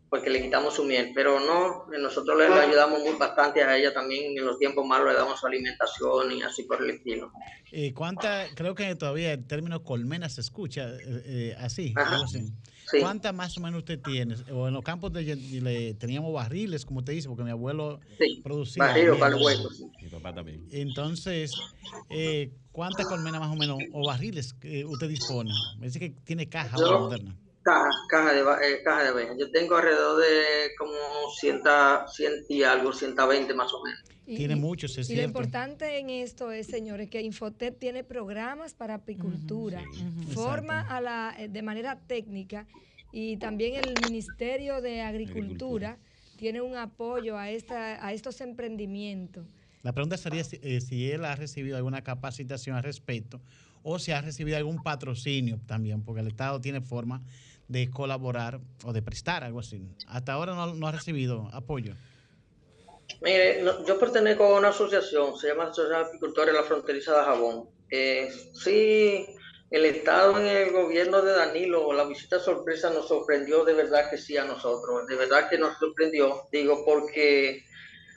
porque le quitamos su miel. Pero no, nosotros le, le ayudamos muy bastante a ella también en los tiempos malos, le damos su alimentación y así por el estilo. Eh, ¿Cuánta, creo que todavía el término colmena se escucha eh, eh, así, Ajá. algo así. Sí. ¿Cuántas más o menos usted tiene? O en los campos de, le, teníamos barriles, como usted dice, porque mi abuelo Sí, producía. barril o miel. palo hueco, sí. Mi papá también. Entonces, eh, ¿cuántas colmenas más o menos o barriles que usted dispone? Me dice que tiene caja Yo- moderna. Caja, caja de, eh, caja de abejas. Yo tengo alrededor de como 100, 100 y algo, 120 más o menos. Y- Tiene muchos, es Y lo importante en esto es, señores, que Infotep tiene programas para apicultura, forma a la, eh, de manera técnica y también el Ministerio de Agricultura, tiene un apoyo a, esta, a estos emprendimientos. La pregunta sería si, eh, si él ha recibido alguna capacitación al respecto o si ha recibido algún patrocinio también, porque el Estado tiene forma de colaborar o de prestar algo así. Hasta ahora no, no ha recibido apoyo. Mire, no- yo pertenezco a una asociación, se llama Asociación de Apicultores de la Fronteriza de Jabón. Eh, sí, el Estado en el gobierno de Danilo, la visita sorpresa nos sorprendió de verdad que sí a nosotros, de verdad que nos sorprendió, digo, porque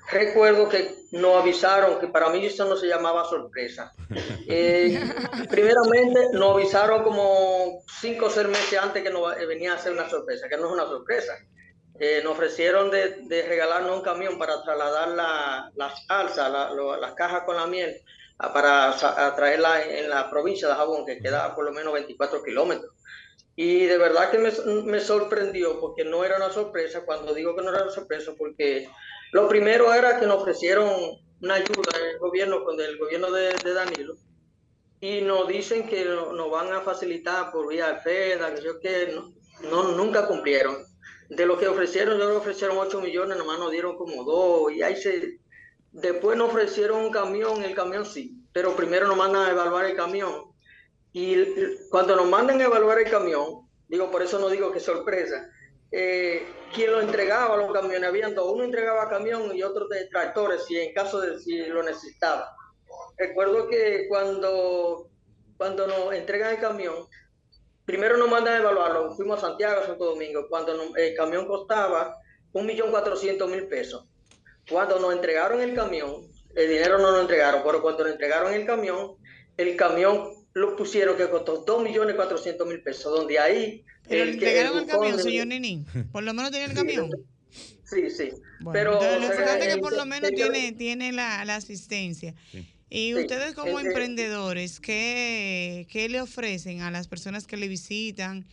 recuerdo que nos avisaron, que para mí eso no se llamaba sorpresa. Eh, primeramente nos avisaron como cinco o seis meses antes que nos eh, venía a hacer una sorpresa, que no es una sorpresa. Eh, nos ofrecieron de, de regalarnos un camión para trasladar la- las alzas, la- lo- las cajas con la miel a- para a traerla en, en la provincia de Jabón, que queda por lo menos 24 kilómetros. Y de verdad que me, me sorprendió, porque no era una sorpresa, cuando digo que no era una sorpresa, porque lo primero era que nos ofrecieron una ayuda el gobierno, con el gobierno de, de Danilo, y nos dicen que no- nos van a facilitar por vía FEDA, que yo que no, nunca cumplieron. De lo que ofrecieron, yo ofrecieron 8 millones, nomás nos dieron como 2, y ahí se... Después nos ofrecieron un camión, el camión sí, pero primero nos mandan a evaluar el camión. Y cuando nos mandan a evaluar el camión, digo, por eso no digo que sorpresa, eh, quien lo entregaba los camiones, habían dos, uno entregaba camión y otro de tractores, si en caso de si lo necesitaba. Recuerdo que cuando, cuando nos entregan el camión, primero nos mandan a evaluarlo, fuimos a Santiago, Santo Domingo, cuando el camión costaba un millón cuatrocientos mil pesos. Cuando nos entregaron el camión, el dinero no nos entregaron, pero cuando nos entregaron el camión, el camión lo pusieron que costó dos millones cuatrocientos mil pesos, donde ahí... Pero el entregaron el camión, de- señor Ninín. Por lo menos tenía el camión. Sí, sí. Bueno, pero entonces, lo sea, importante es que eh, por lo menos eh, tiene, tiene la, la asistencia. Y Sí, ustedes como eh, eh, emprendedores, ¿qué, ¿qué le ofrecen a las personas que le visitan?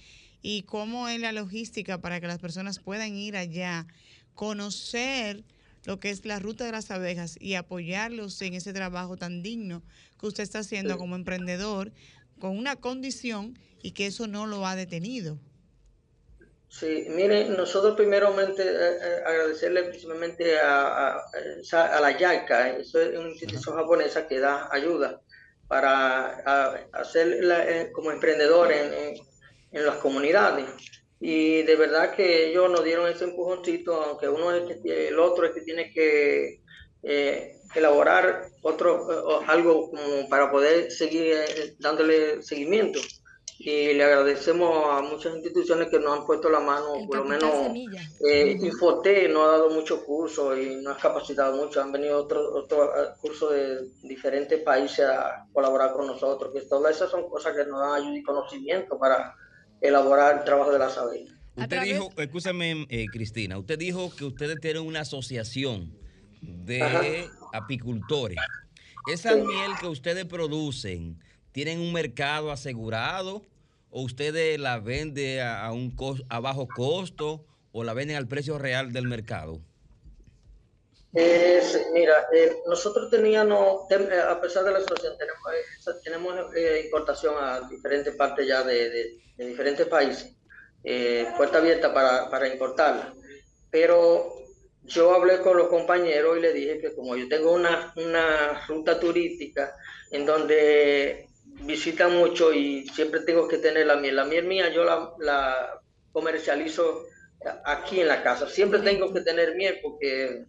¿Y cómo es la logística para que las personas puedan ir allá, conocer lo que es la ruta de las abejas y apoyarlos en ese trabajo tan digno que usted está haciendo Sí. como emprendedor, con una condición y que eso no lo ha detenido? Sí, miren, nosotros primeramente eh, eh, agradecerle principalmente a, a, esa- a la YAICA, eso es una institución japonesa que da ayuda para hacer la- eh, como emprendedor en, en- en las comunidades. Y de verdad que ellos nos dieron ese empujoncito, aunque uno es el que, el otro es que tiene que eh, elaborar otro, eh, algo como para poder seguir eh, dándole seguimiento. Y le agradecemos a muchas instituciones que nos han puesto la mano, por lo menos eh, Infote nos ha dado muchos cursos y nos ha capacitado mucho. Han venido otros otro, cursos de diferentes países a colaborar con nosotros, que todas esas son cosas que nos dan ayuda y conocimiento para elaborar el trabajo de las abejas. Usted dijo, escúchame, eh, Cristina, usted dijo que ustedes tienen una asociación de Ajá. Apicultores. Esa miel que ustedes producen, ¿tienen un mercado asegurado o ustedes la venden a, a un cos- a bajo costo o la venden al precio real del mercado? Mira, eh, nosotros teníamos, tem- eh, a pesar de la situación, tenemos, eh, tenemos eh, importación a diferentes partes ya de, de- de diferentes países, eh, puerta abierta para, para importarla. Pero yo hablé con los compañeros y le dije que como yo tengo una, una ruta turística en donde visitan mucho y siempre tengo que tener la miel, la miel mía yo la, la comercializo aquí en la casa, siempre tengo que tener miel porque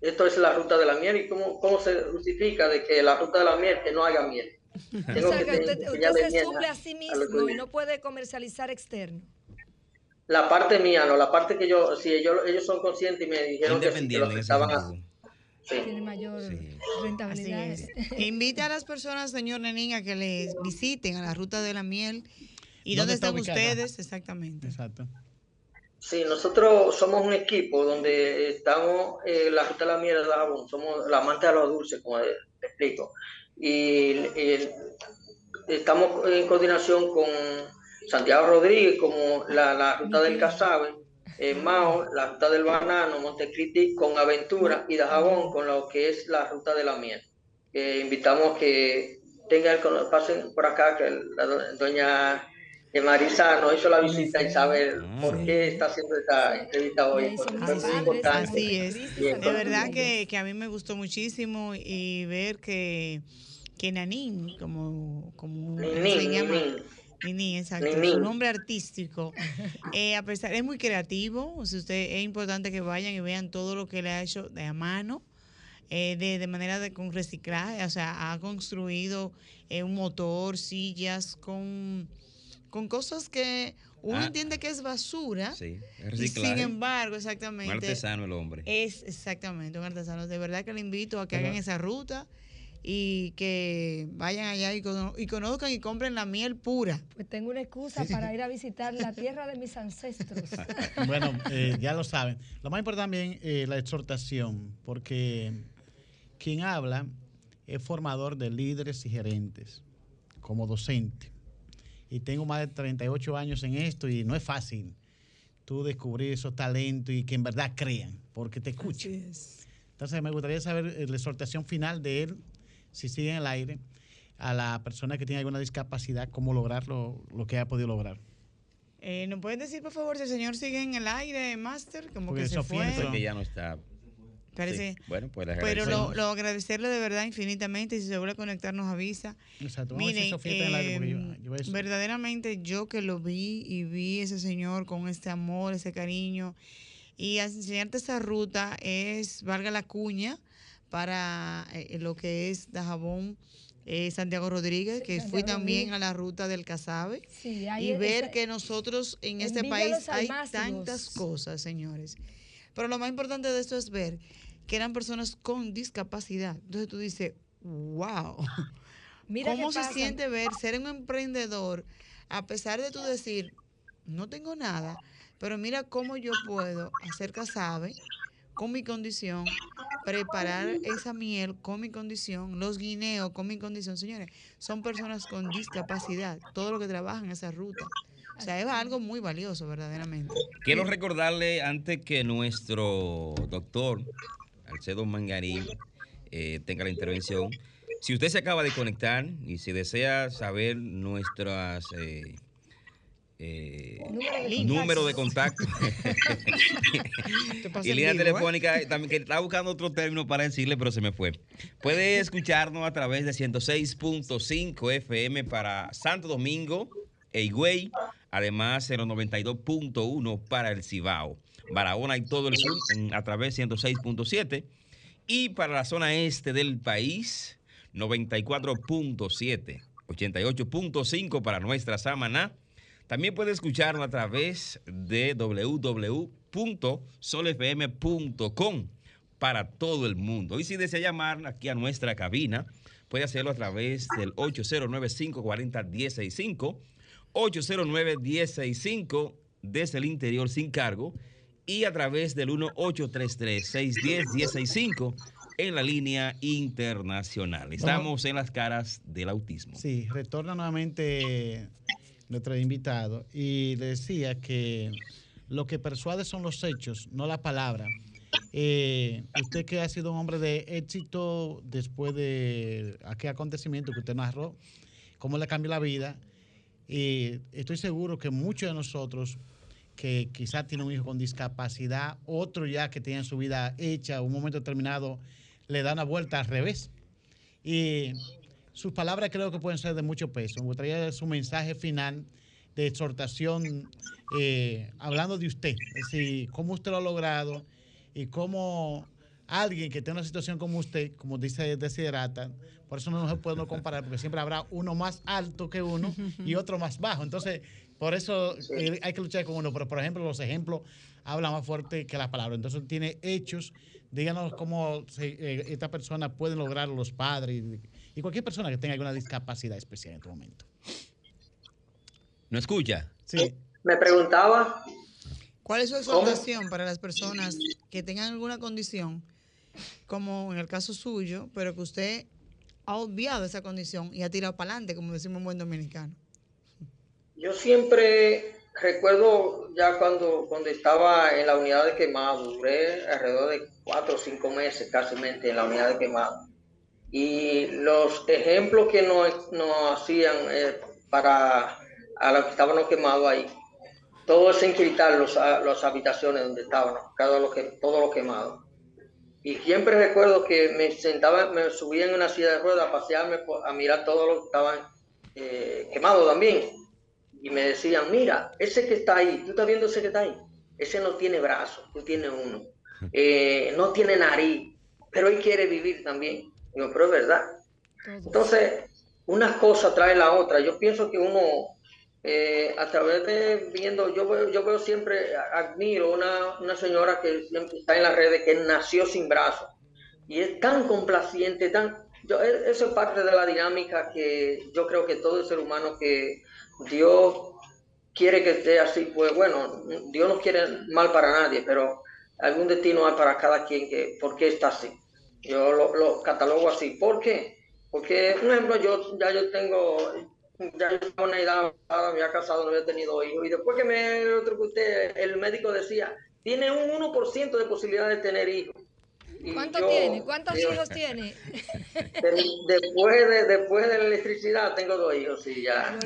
esto es la ruta de la miel y cómo, cómo se justifica de que la ruta de la miel que no haga miel. Tengo O sea, que usted, se suple a- sí a mismo y no puede comercializar externo. La parte mía, no, la parte que yo, si ellos, ellos son conscientes y me dijeron que sí, que lo así. Tiene mayor Así rentabilidad. es. Invita a las personas, señor Nenín, a que les visiten a la ruta de la miel. ¿Y ¿Dónde dónde, está están ubicada? ustedes? Exactamente. Exacto. Sí, nosotros somos un equipo donde estamos, eh, la ruta de la miel de Dajabón, somos la amante de los dulces, como te explico. Y, y estamos en coordinación con Santiago Rodríguez, como la, la ruta del Casabe, eh, Mao, la ruta del banano, Montecristi con Aventura y Dajabón con lo que es la ruta de la miel. Eh, invitamos que tengan, pasen por acá, que la do- doña Marisa nos hizo la visita y sabe por qué está haciendo esta entrevista hoy. importante. Así es. De verdad que, que a mí me gustó muchísimo y ver que, que Nanín, como, como Ninín, se llama, Ninín. Ninín, exacto, su nombre artístico, eh, a pesar, es muy creativo, o sea, usted, es importante que vayan y vean todo lo que le ha hecho de a mano. eh, de, de manera de con reciclaje, o sea, ha construido eh, un motor, sillas, con, con cosas que uno Ah. entiende que es basura, Sí, es y reciclaje. sin embargo, Un exactamente. artesano el hombre. Es exactamente un artesano. De verdad que le invito a que Pero- hagan esa ruta y que vayan allá y, cono- y conozcan y compren la miel pura. Pues tengo una excusa para ir a visitar la tierra de mis ancestros. Bueno, eh, ya lo saben. Lo más importante también es la exhortación, porque quien habla es formador de líderes y gerentes como docente. Y tengo más de 38 años en esto y no es fácil tú descubrir esos talentos y que en verdad crean, porque te escuchan. Entonces me gustaría saber eh, la exhortación final de él, si sigue en el aire, a la persona que tiene alguna discapacidad, cómo lograr lo, lo que ha podido lograr. Eh, ¿Nos pueden decir, por favor, si el señor sigue en el aire, Master? Como Porque que se Sofía fue. Que ya no está. Parece- Sí. Bueno, pues le Pero lo, lo agradecerle de verdad infinitamente. Si se vuelve a conectar, nos avisa. Exacto. Vamos a Miren, Sofía está en el aire, porque yo- eh, yo verdaderamente yo que lo vi y vi ese señor con este amor, ese cariño y enseñarte esa ruta es, valga la cuña, para eh, lo que es Dajabón eh, Santiago Rodríguez, que fui también Rodríguez. a la ruta del Casabe Sí, y ver que nosotros en este país hay tantas cosas, señores. Pero lo más importante de esto es ver que eran personas con discapacidad. Entonces tú dices, wow. Mira ¿Cómo se pasa. siente ver ser un emprendedor a pesar de tú decir, no tengo nada, pero mira cómo yo puedo hacer casabe con mi condición, preparar esa miel con mi condición, los guineos con mi condición. Señores, son personas con discapacidad, todo lo que trabajan en esa ruta. O sea, es algo muy valioso, verdaderamente. Quiero recordarle antes que nuestro doctor Alcedo Mangarín eh, tenga la intervención. Si usted se acaba de conectar y si desea saber nuestras eh, eh, Número de contacto y línea vivo, ¿eh? telefónica, eh, también que estaba buscando otro término para decirle, pero se me fue. Puede escucharnos a través de 106.5 FM para Santo Domingo e Higüey, además 092.1 para el Cibao, Barahona y todo el sur en- a través de 106.7 y para la zona este del país 94.7, 88.5 para nuestra Samaná. También puede escucharnos a través de www.solfm.com para todo el mundo. Y si desea llamar aquí a nuestra cabina, puede hacerlo a través del 809-540-165, 809-165 desde el interior sin cargo y a través del 1-833-610-165 en la línea internacional. Estamos en las caras del autismo. Sí, retorna nuevamente nuestro invitado y decía que lo que persuade son los hechos, no la palabra. Eh, usted que ha sido un hombre de éxito después de aquel acontecimiento que usted narró, cómo le cambió la vida, y estoy seguro que muchos de nosotros que quizás tienen un hijo con discapacidad, otro ya que tienen su vida hecha, un momento determinado le da una vuelta al revés. Y sus palabras creo que pueden ser de mucho peso. Me gustaría su mensaje final de exhortación, eh, hablando de usted, es decir, cómo usted lo ha logrado y cómo alguien que tiene una situación como usted, como dice Desiderata, por eso no se puede uno comparar, porque siempre habrá uno más alto que uno y otro más bajo. Entonces, por eso eh, hay que luchar con uno. Pero, por ejemplo, los ejemplos hablan más fuerte que las palabras. Entonces, tiene hechos. Díganos cómo se- eh, esta persona puede lograr los padres y, cualquier persona que tenga alguna discapacidad especial en este momento. ¿No escucha? Sí. Me preguntaba, ¿Cuál es su exhortación para las personas que tengan alguna condición, como en el caso suyo, pero que usted ha obviado esa condición y ha tirado para adelante, como decimos en buen dominicano? yo siempre recuerdo ya cuando, cuando estaba en la unidad de quemado, duré alrededor de cuatro o cinco meses casi en la unidad de quemado. Y los ejemplos que nos, nos hacían eh, para a los que estábamos quemados ahí, todo es encriptar los, a- las habitaciones donde estábamos, cada lo que, todo lo quemado. Y siempre recuerdo que me sentaba, me subía en una silla de ruedas a pasearme, a mirar todo lo que estaban eh, quemado también. Y me decían, mira, ese que está ahí, tú estás viendo ese que está ahí, ese no tiene brazos, tú tienes uno. Eh, no tiene nariz, pero él quiere vivir también. Digo, pero es verdad. Entonces, una cosa trae la otra. Yo pienso que uno, eh, a través de viendo, yo veo, yo veo siempre, admiro una, una señora que siempre está en las redes que nació sin brazos y es tan complaciente, tan... Yo, e- eso es parte de la dinámica que yo creo que todo ser humano que Dios quiere que esté así, pues bueno, Dios no quiere mal para nadie, pero algún destino hay para cada quien que, ¿por qué está así? Yo lo, lo catalogo así. ¿Por qué? Porque, por ejemplo, yo ya yo tengo, ya yo tengo una edad, avanzada, me había casado, no había tenido hijos. Y después que me usted, el médico decía, tiene un 1% de posibilidad de tener hijos. ¿Cuánto yo- tiene? ¿Cuántos yo- hijos tiene? de- después, de, después de la electricidad tengo dos hijos y ya. Ah,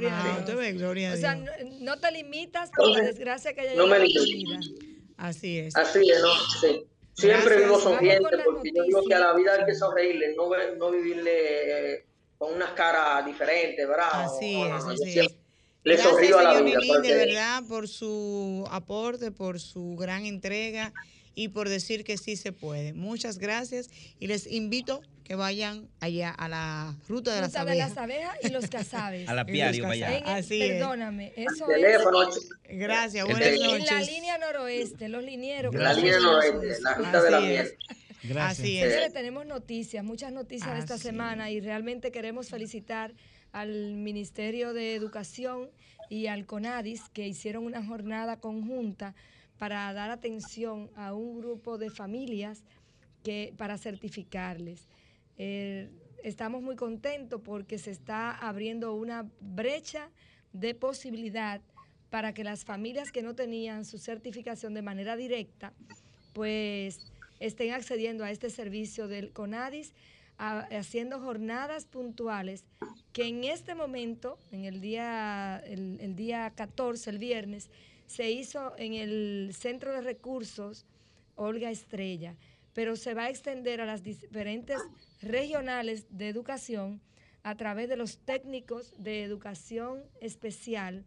gloria a O sea, Dios. no, no te limitas por la desgracia que haya No me llegado a tu limito. vida. Así es. Así es, ¿no? Sí. Siempre Gracias. vivo sonriente porque yo digo que a la vida hay que sonreírle, no, no vivirle eh, con unas caras diferentes, ¿verdad? Así es, no, así siempre es. Le Gracias, sonrío a la vida. Porque- de verdad, por su aporte, por su gran entrega y por decir que sí se puede. Muchas gracias y les invito que vayan allá a la ruta de las Ruta de abejas. las abejas y los cazaves. Al apiario, Y los vaya. cazaves. En el- Así es. perdóname, eso Teléfono, es Gracias, buenas de- en la noches. línea noroeste, los linieros. La línea noroeste, la ruta de la Así miel. Gracias. Así es. Señores, tenemos noticias, muchas noticias de esta Así semana y realmente queremos felicitar al Ministerio de Educación y al CONADIS que hicieron una jornada conjunta para dar atención a un grupo de familias que para certificarles. Eh, estamos muy contentos porque se está abriendo una brecha de posibilidad para que las familias que no tenían su certificación de manera directa, pues estén accediendo a este servicio del CONADIS, haciendo jornadas puntuales que en este momento, en el día, el día 14, el viernes, se hizo en el Centro de Recursos Olga Estrella, pero se va a extender a las diferentes regionales de educación a través de los técnicos de educación especial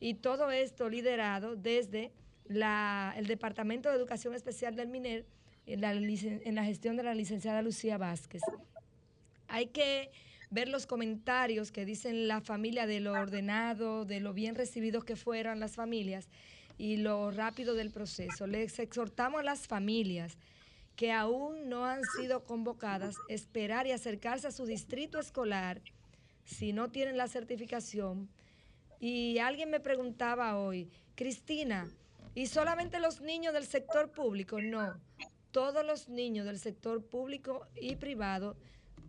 y todo esto liderado desde la- el Departamento de Educación Especial del MINER en la, en la gestión de la licenciada Lucía Vázquez. Hay que ver los comentarios que dicen la familia de lo ordenado, de lo bien recibidos que fueran las familias y lo rápido del proceso. Les exhortamos a las familias que aún no han sido convocadas esperar y acercarse a su distrito escolar si no tienen la certificación. Y alguien me preguntaba hoy, Cristina, ¿y solamente los niños del sector público? No, todos los niños del sector público y privado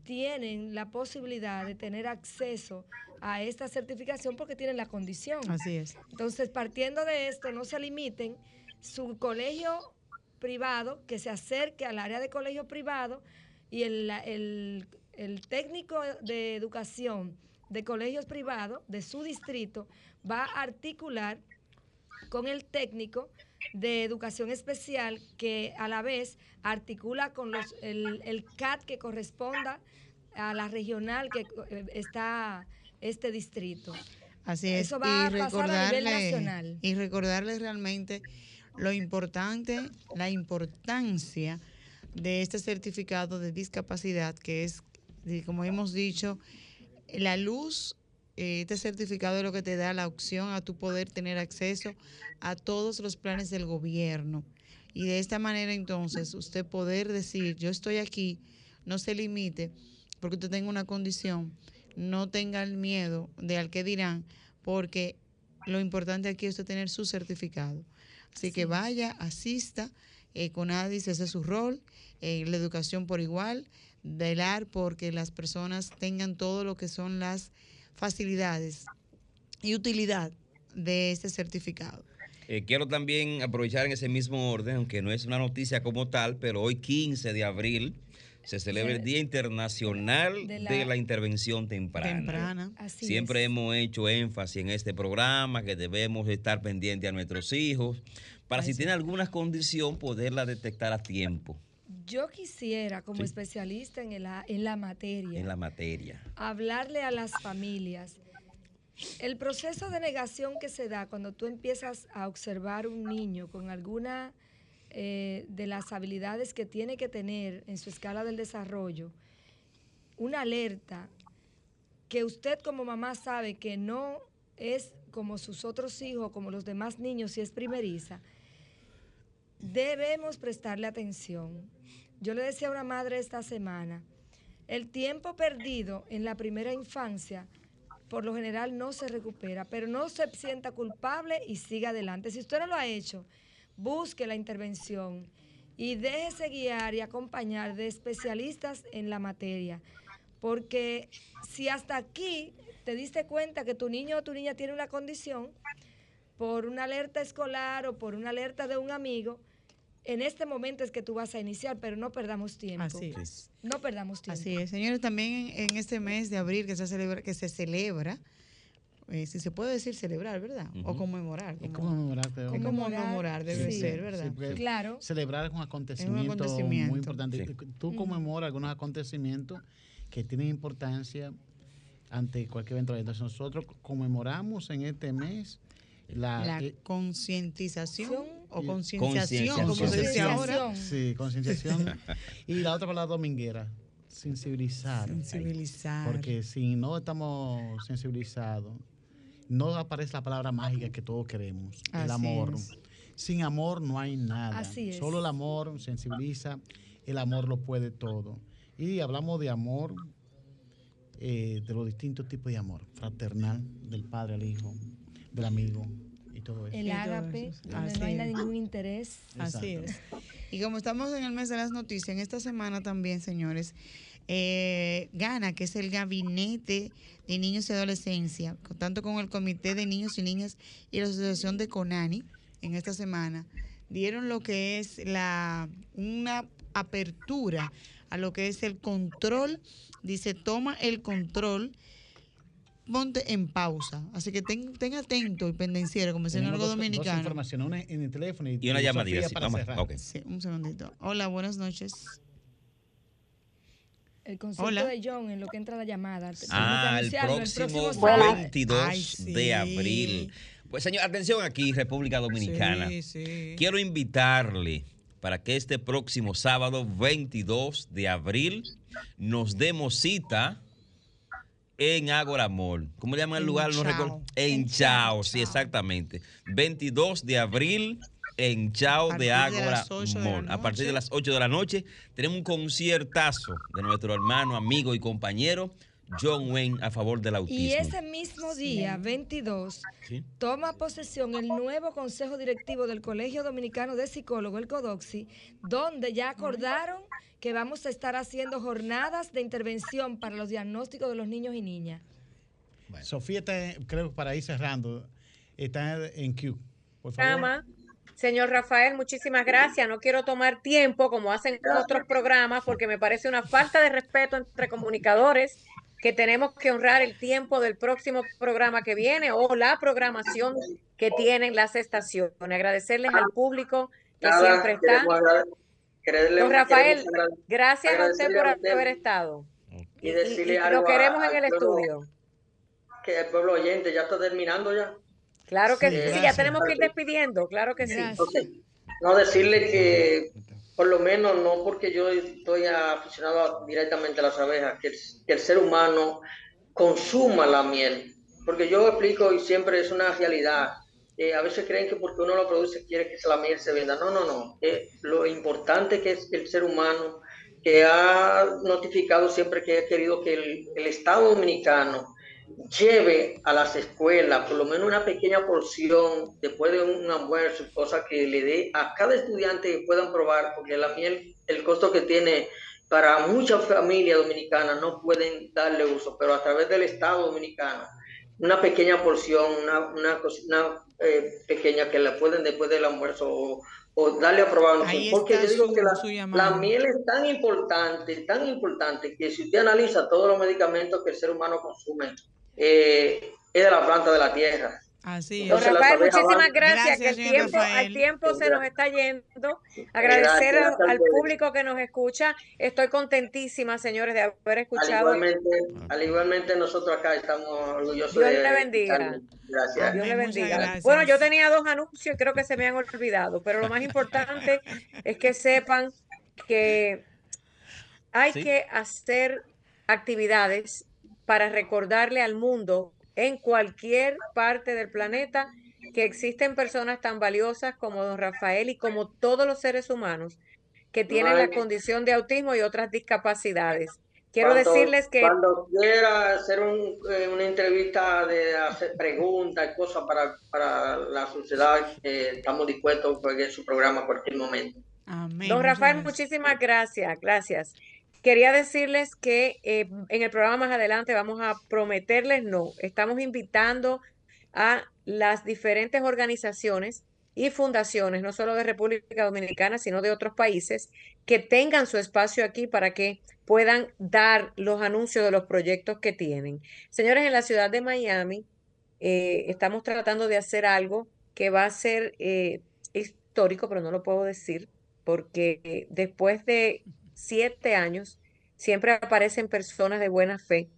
tienen la posibilidad de tener acceso a esta certificación porque tienen la condición. Así es. Entonces, partiendo de esto, no se limiten su colegio privado que se acerque al área de colegio privado y el, el- el técnico de educación de colegios privados de su distrito va a articular con el técnico de educación especial que a la vez articula con los, el, el CAT que corresponda a la regional que eh, está este distrito. Así es. Eso va a pasar a nivel nacional. Y recordarles realmente lo importante, la importancia de este certificado de discapacidad, que es, como hemos dicho, la luz, eh, este certificado es lo que te da la opción a tu poder tener acceso a todos los planes del gobierno. Y de esta manera entonces usted poder decir, yo estoy aquí, no se limite, porque usted tenga una condición, no tenga el miedo de al que dirán, porque lo importante aquí es usted tener su certificado. Así que vaya, asista, eh, con ADIS, ese es su rol, eh, la educación por igual, velar porque las personas tengan todo lo que son las facilidades y utilidad de este certificado. Eh, quiero también aprovechar en ese mismo orden, aunque no es una noticia como tal, pero hoy 15 de abril se celebra el Día Internacional De de la- la, Intervención Temprana. Temprana. Así Siempre es. hemos hecho énfasis en este programa que debemos estar pendientes a nuestros hijos para si tienen alguna condición poderla detectar a tiempo Yo quisiera, como Sí. especialista en, el a- en la materia, en la materia. hablarle a las familias. El proceso de negación que se da cuando tú empiezas a observar un niño con alguna eh, de las habilidades que tiene que tener en su escala del desarrollo, una alerta que usted como mamá sabe que no es como sus otros hijos, como los demás niños, si es primeriza, debemos prestarle atención. Yo le decía a una madre esta semana, el tiempo perdido en la primera infancia por lo general no se recupera, pero no se sienta culpable y siga adelante. Si usted no lo ha hecho, busque la intervención y déjese guiar y acompañar de especialistas en la materia, porque si hasta aquí te diste cuenta que tu niño o tu niña tiene una condición por una alerta escolar o por una alerta de un amigo, en este momento es que tú vas a iniciar, pero no perdamos tiempo. Así es. No perdamos tiempo. Así es, señores, también en, este mes de abril que se celebra, que se celebra eh, si se puede decir celebrar, ¿verdad? O conmemorar. Es como- conmemorar, como conmemorar, debe Sí, ser, ¿verdad? sí, Claro. Celebrar es un acontecimiento, acontecimiento. muy importante. Tú conmemoras algunos acontecimientos que tienen importancia ante cualquier evento. Entonces nosotros conmemoramos en este mes la, La eh, conciencización o concienciación, como se dice ahora. Sí, concienciación. y la otra palabra dominguera, sensibilizar. Sensibilizar. Porque si no estamos sensibilizados, no aparece la palabra mágica que todos queremos, el amor. es. Sin amor no hay nada. Así es. Solo el amor sensibiliza, el amor lo puede todo. Y hablamos de amor, eh, de los distintos tipos de amor, fraternal, del padre al hijo, del amigo y todo eso. El ágape, donde Así no hay es. ningún interés. Así es. Y como estamos en el mes de las noticias, en esta semana también, señores, eh, Gana, que es el Gabinete de Niños y Adolescencia, tanto con el Comité de Niños y Niñas y la Asociación de CONANI, en esta semana, dieron lo que es la una apertura a lo que es el control, dice, toma el control, ponte en pausa. Así que ten, ten atento y pendenciero, como decía en algo dos- dos dominicano. informaciones, una en el teléfono y, Y una llamadita, sí. Sí, un segundito. Hola, buenas noches. El concepto Hola. de John en lo que entra la llamada. Ah, el próximo, sábado. 22 Ay, sí. de abril. Pues señor, atención aquí, República Dominicana. Sí, sí. Quiero invitarle para que este próximo sábado 22 de abril nos demos cita en Ágora Mall. ¿Cómo le llaman el En lugar? No Chao. recuerdo. En Chao, sí, exactamente. 22 de abril en Chao de Ágora de. A partir de las 8 de la noche tenemos un conciertazo de nuestro hermano, amigo y compañero John Wayne a favor del autismo. Y ese mismo día, 22, Sí. toma posesión el nuevo Consejo Directivo del Colegio Dominicano de Psicólogos, el CODOXI, donde ya acordaron que vamos a estar haciendo jornadas de intervención para los diagnósticos de los niños y niñas. Sofía está, creo que para ir cerrando, está en Q. Por favor. Señor Rafael, muchísimas gracias. No quiero tomar tiempo como hacen otros programas porque me parece una falta de respeto entre comunicadores que tenemos que honrar el tiempo del próximo programa que viene o la programación que tienen las estaciones. Agradecerles al público que Nada, siempre está. Don Rafael, gracias a usted por a usted haber estado. y lo queremos a- en el pueblo- estudio. Que el pueblo oyente ya está terminando ya. Claro que Sí, sí, ya tenemos que ir despidiendo, claro que sí. No decirle que, por lo menos, no porque yo estoy aficionado directamente a las abejas, que el, que el ser humano consuma la miel. Porque yo explico y siempre es una realidad. Eh, a veces creen que porque uno lo produce quiere que la miel se venda. No, no, no. Eh, lo importante que es el ser humano que ha notificado siempre que ha querido que el, el Estado dominicano lleve a las escuelas por lo menos una pequeña porción después de un almuerzo, cosa que le dé a cada estudiante que puedan probar, porque la miel, el costo que tiene para muchas familias dominicanas no pueden darle uso, pero a través del Estado dominicano, una pequeña porción, una, una, una, eh, pequeña que la pueden después del almuerzo o, o darle a probar. Porque yo digo su- que la, miel es tan importante, tan importante, que si usted analiza todos los medicamentos que el ser humano consume, eh, es de la planta de la tierra. Así Don es. Entonces, las Rafael, muchísimas van- gracias, Gracias, que el tiempo, Rafael. al tiempo se nos está yendo. Agradecer Gracias, al público que nos escucha. Estoy contentísima, señores, de haber Al escuchado. igualmente, al igualmente nosotros acá estamos orgullosos Dios de le bendiga. Gracias. Dios le bendiga. gracias. Bueno, yo tenía dos anuncios y creo que se me han olvidado, pero lo más importante es que sepan que hay Sí. que hacer actividades para recordarle al mundo en cualquier parte del planeta que existen personas tan valiosas como don Rafael y como todos los seres humanos que tienen la condición de autismo y otras discapacidades. Quiero Cuando- decirles que Cuando quiera hacer un, eh, una entrevista de hacer preguntas y cosas para, para la sociedad, eh, estamos dispuestos a su programa a cualquier momento. Amén. Don Rafael, gracias. muchísimas gracias, gracias. Quería decirles que eh, en el programa más adelante vamos a prometerles, no, estamos invitando a las diferentes organizaciones y fundaciones, no solo de República Dominicana, sino de otros países, que tengan su espacio aquí para que puedan dar los anuncios de los proyectos que tienen. Señores, en la ciudad de Miami eh, estamos tratando de hacer algo que va a ser eh, histórico, pero no lo puedo decir, porque después de siete años siempre aparecen personas de buena fe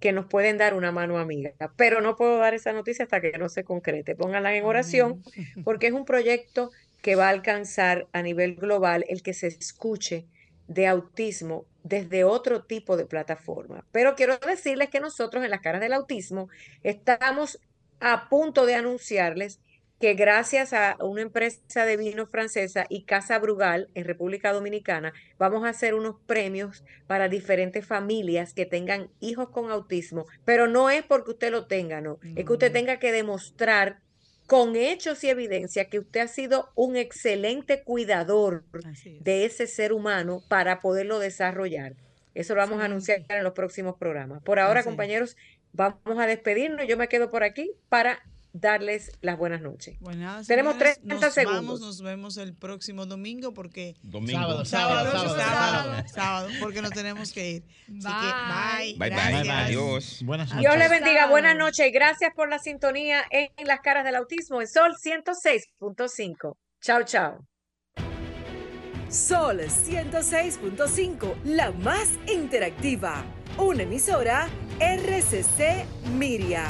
que nos pueden dar una mano amiga. Pero no puedo dar esa noticia hasta que no se concrete. Pónganla en oración porque es un proyecto que va a alcanzar a nivel global el que se escuche de autismo desde otro tipo de plataforma. Pero quiero decirles que nosotros en las caras del autismo estamos a punto de anunciarles que gracias a una empresa de vino francesa y Casa Brugal en República Dominicana, vamos a hacer unos premios para diferentes familias que tengan hijos con autismo, pero no es porque usted lo tenga, no, es que usted tenga que demostrar con hechos y evidencia que usted ha sido un excelente cuidador de ese ser humano para poderlo desarrollar. Eso lo vamos a anunciar en los próximos programas. Por ahora, compañeros, vamos a despedirnos. Yo me quedo por aquí para darles las buenas noches. Tenemos 30 nos segundos. Vamos, nos vemos el próximo domingo porque Domingo. sábado, Sábado, sábado, sábado, sábado, sábado. sábado, porque nos tenemos que ir. Así que Bye, bye. bye. Adiós. Buenas Dios les bendiga, buenas noches y gracias por la sintonía en Las Caras del Autismo en Sol 106.5. Chao, chao. Sol 106.5, la más interactiva. Una emisora RCC Miria.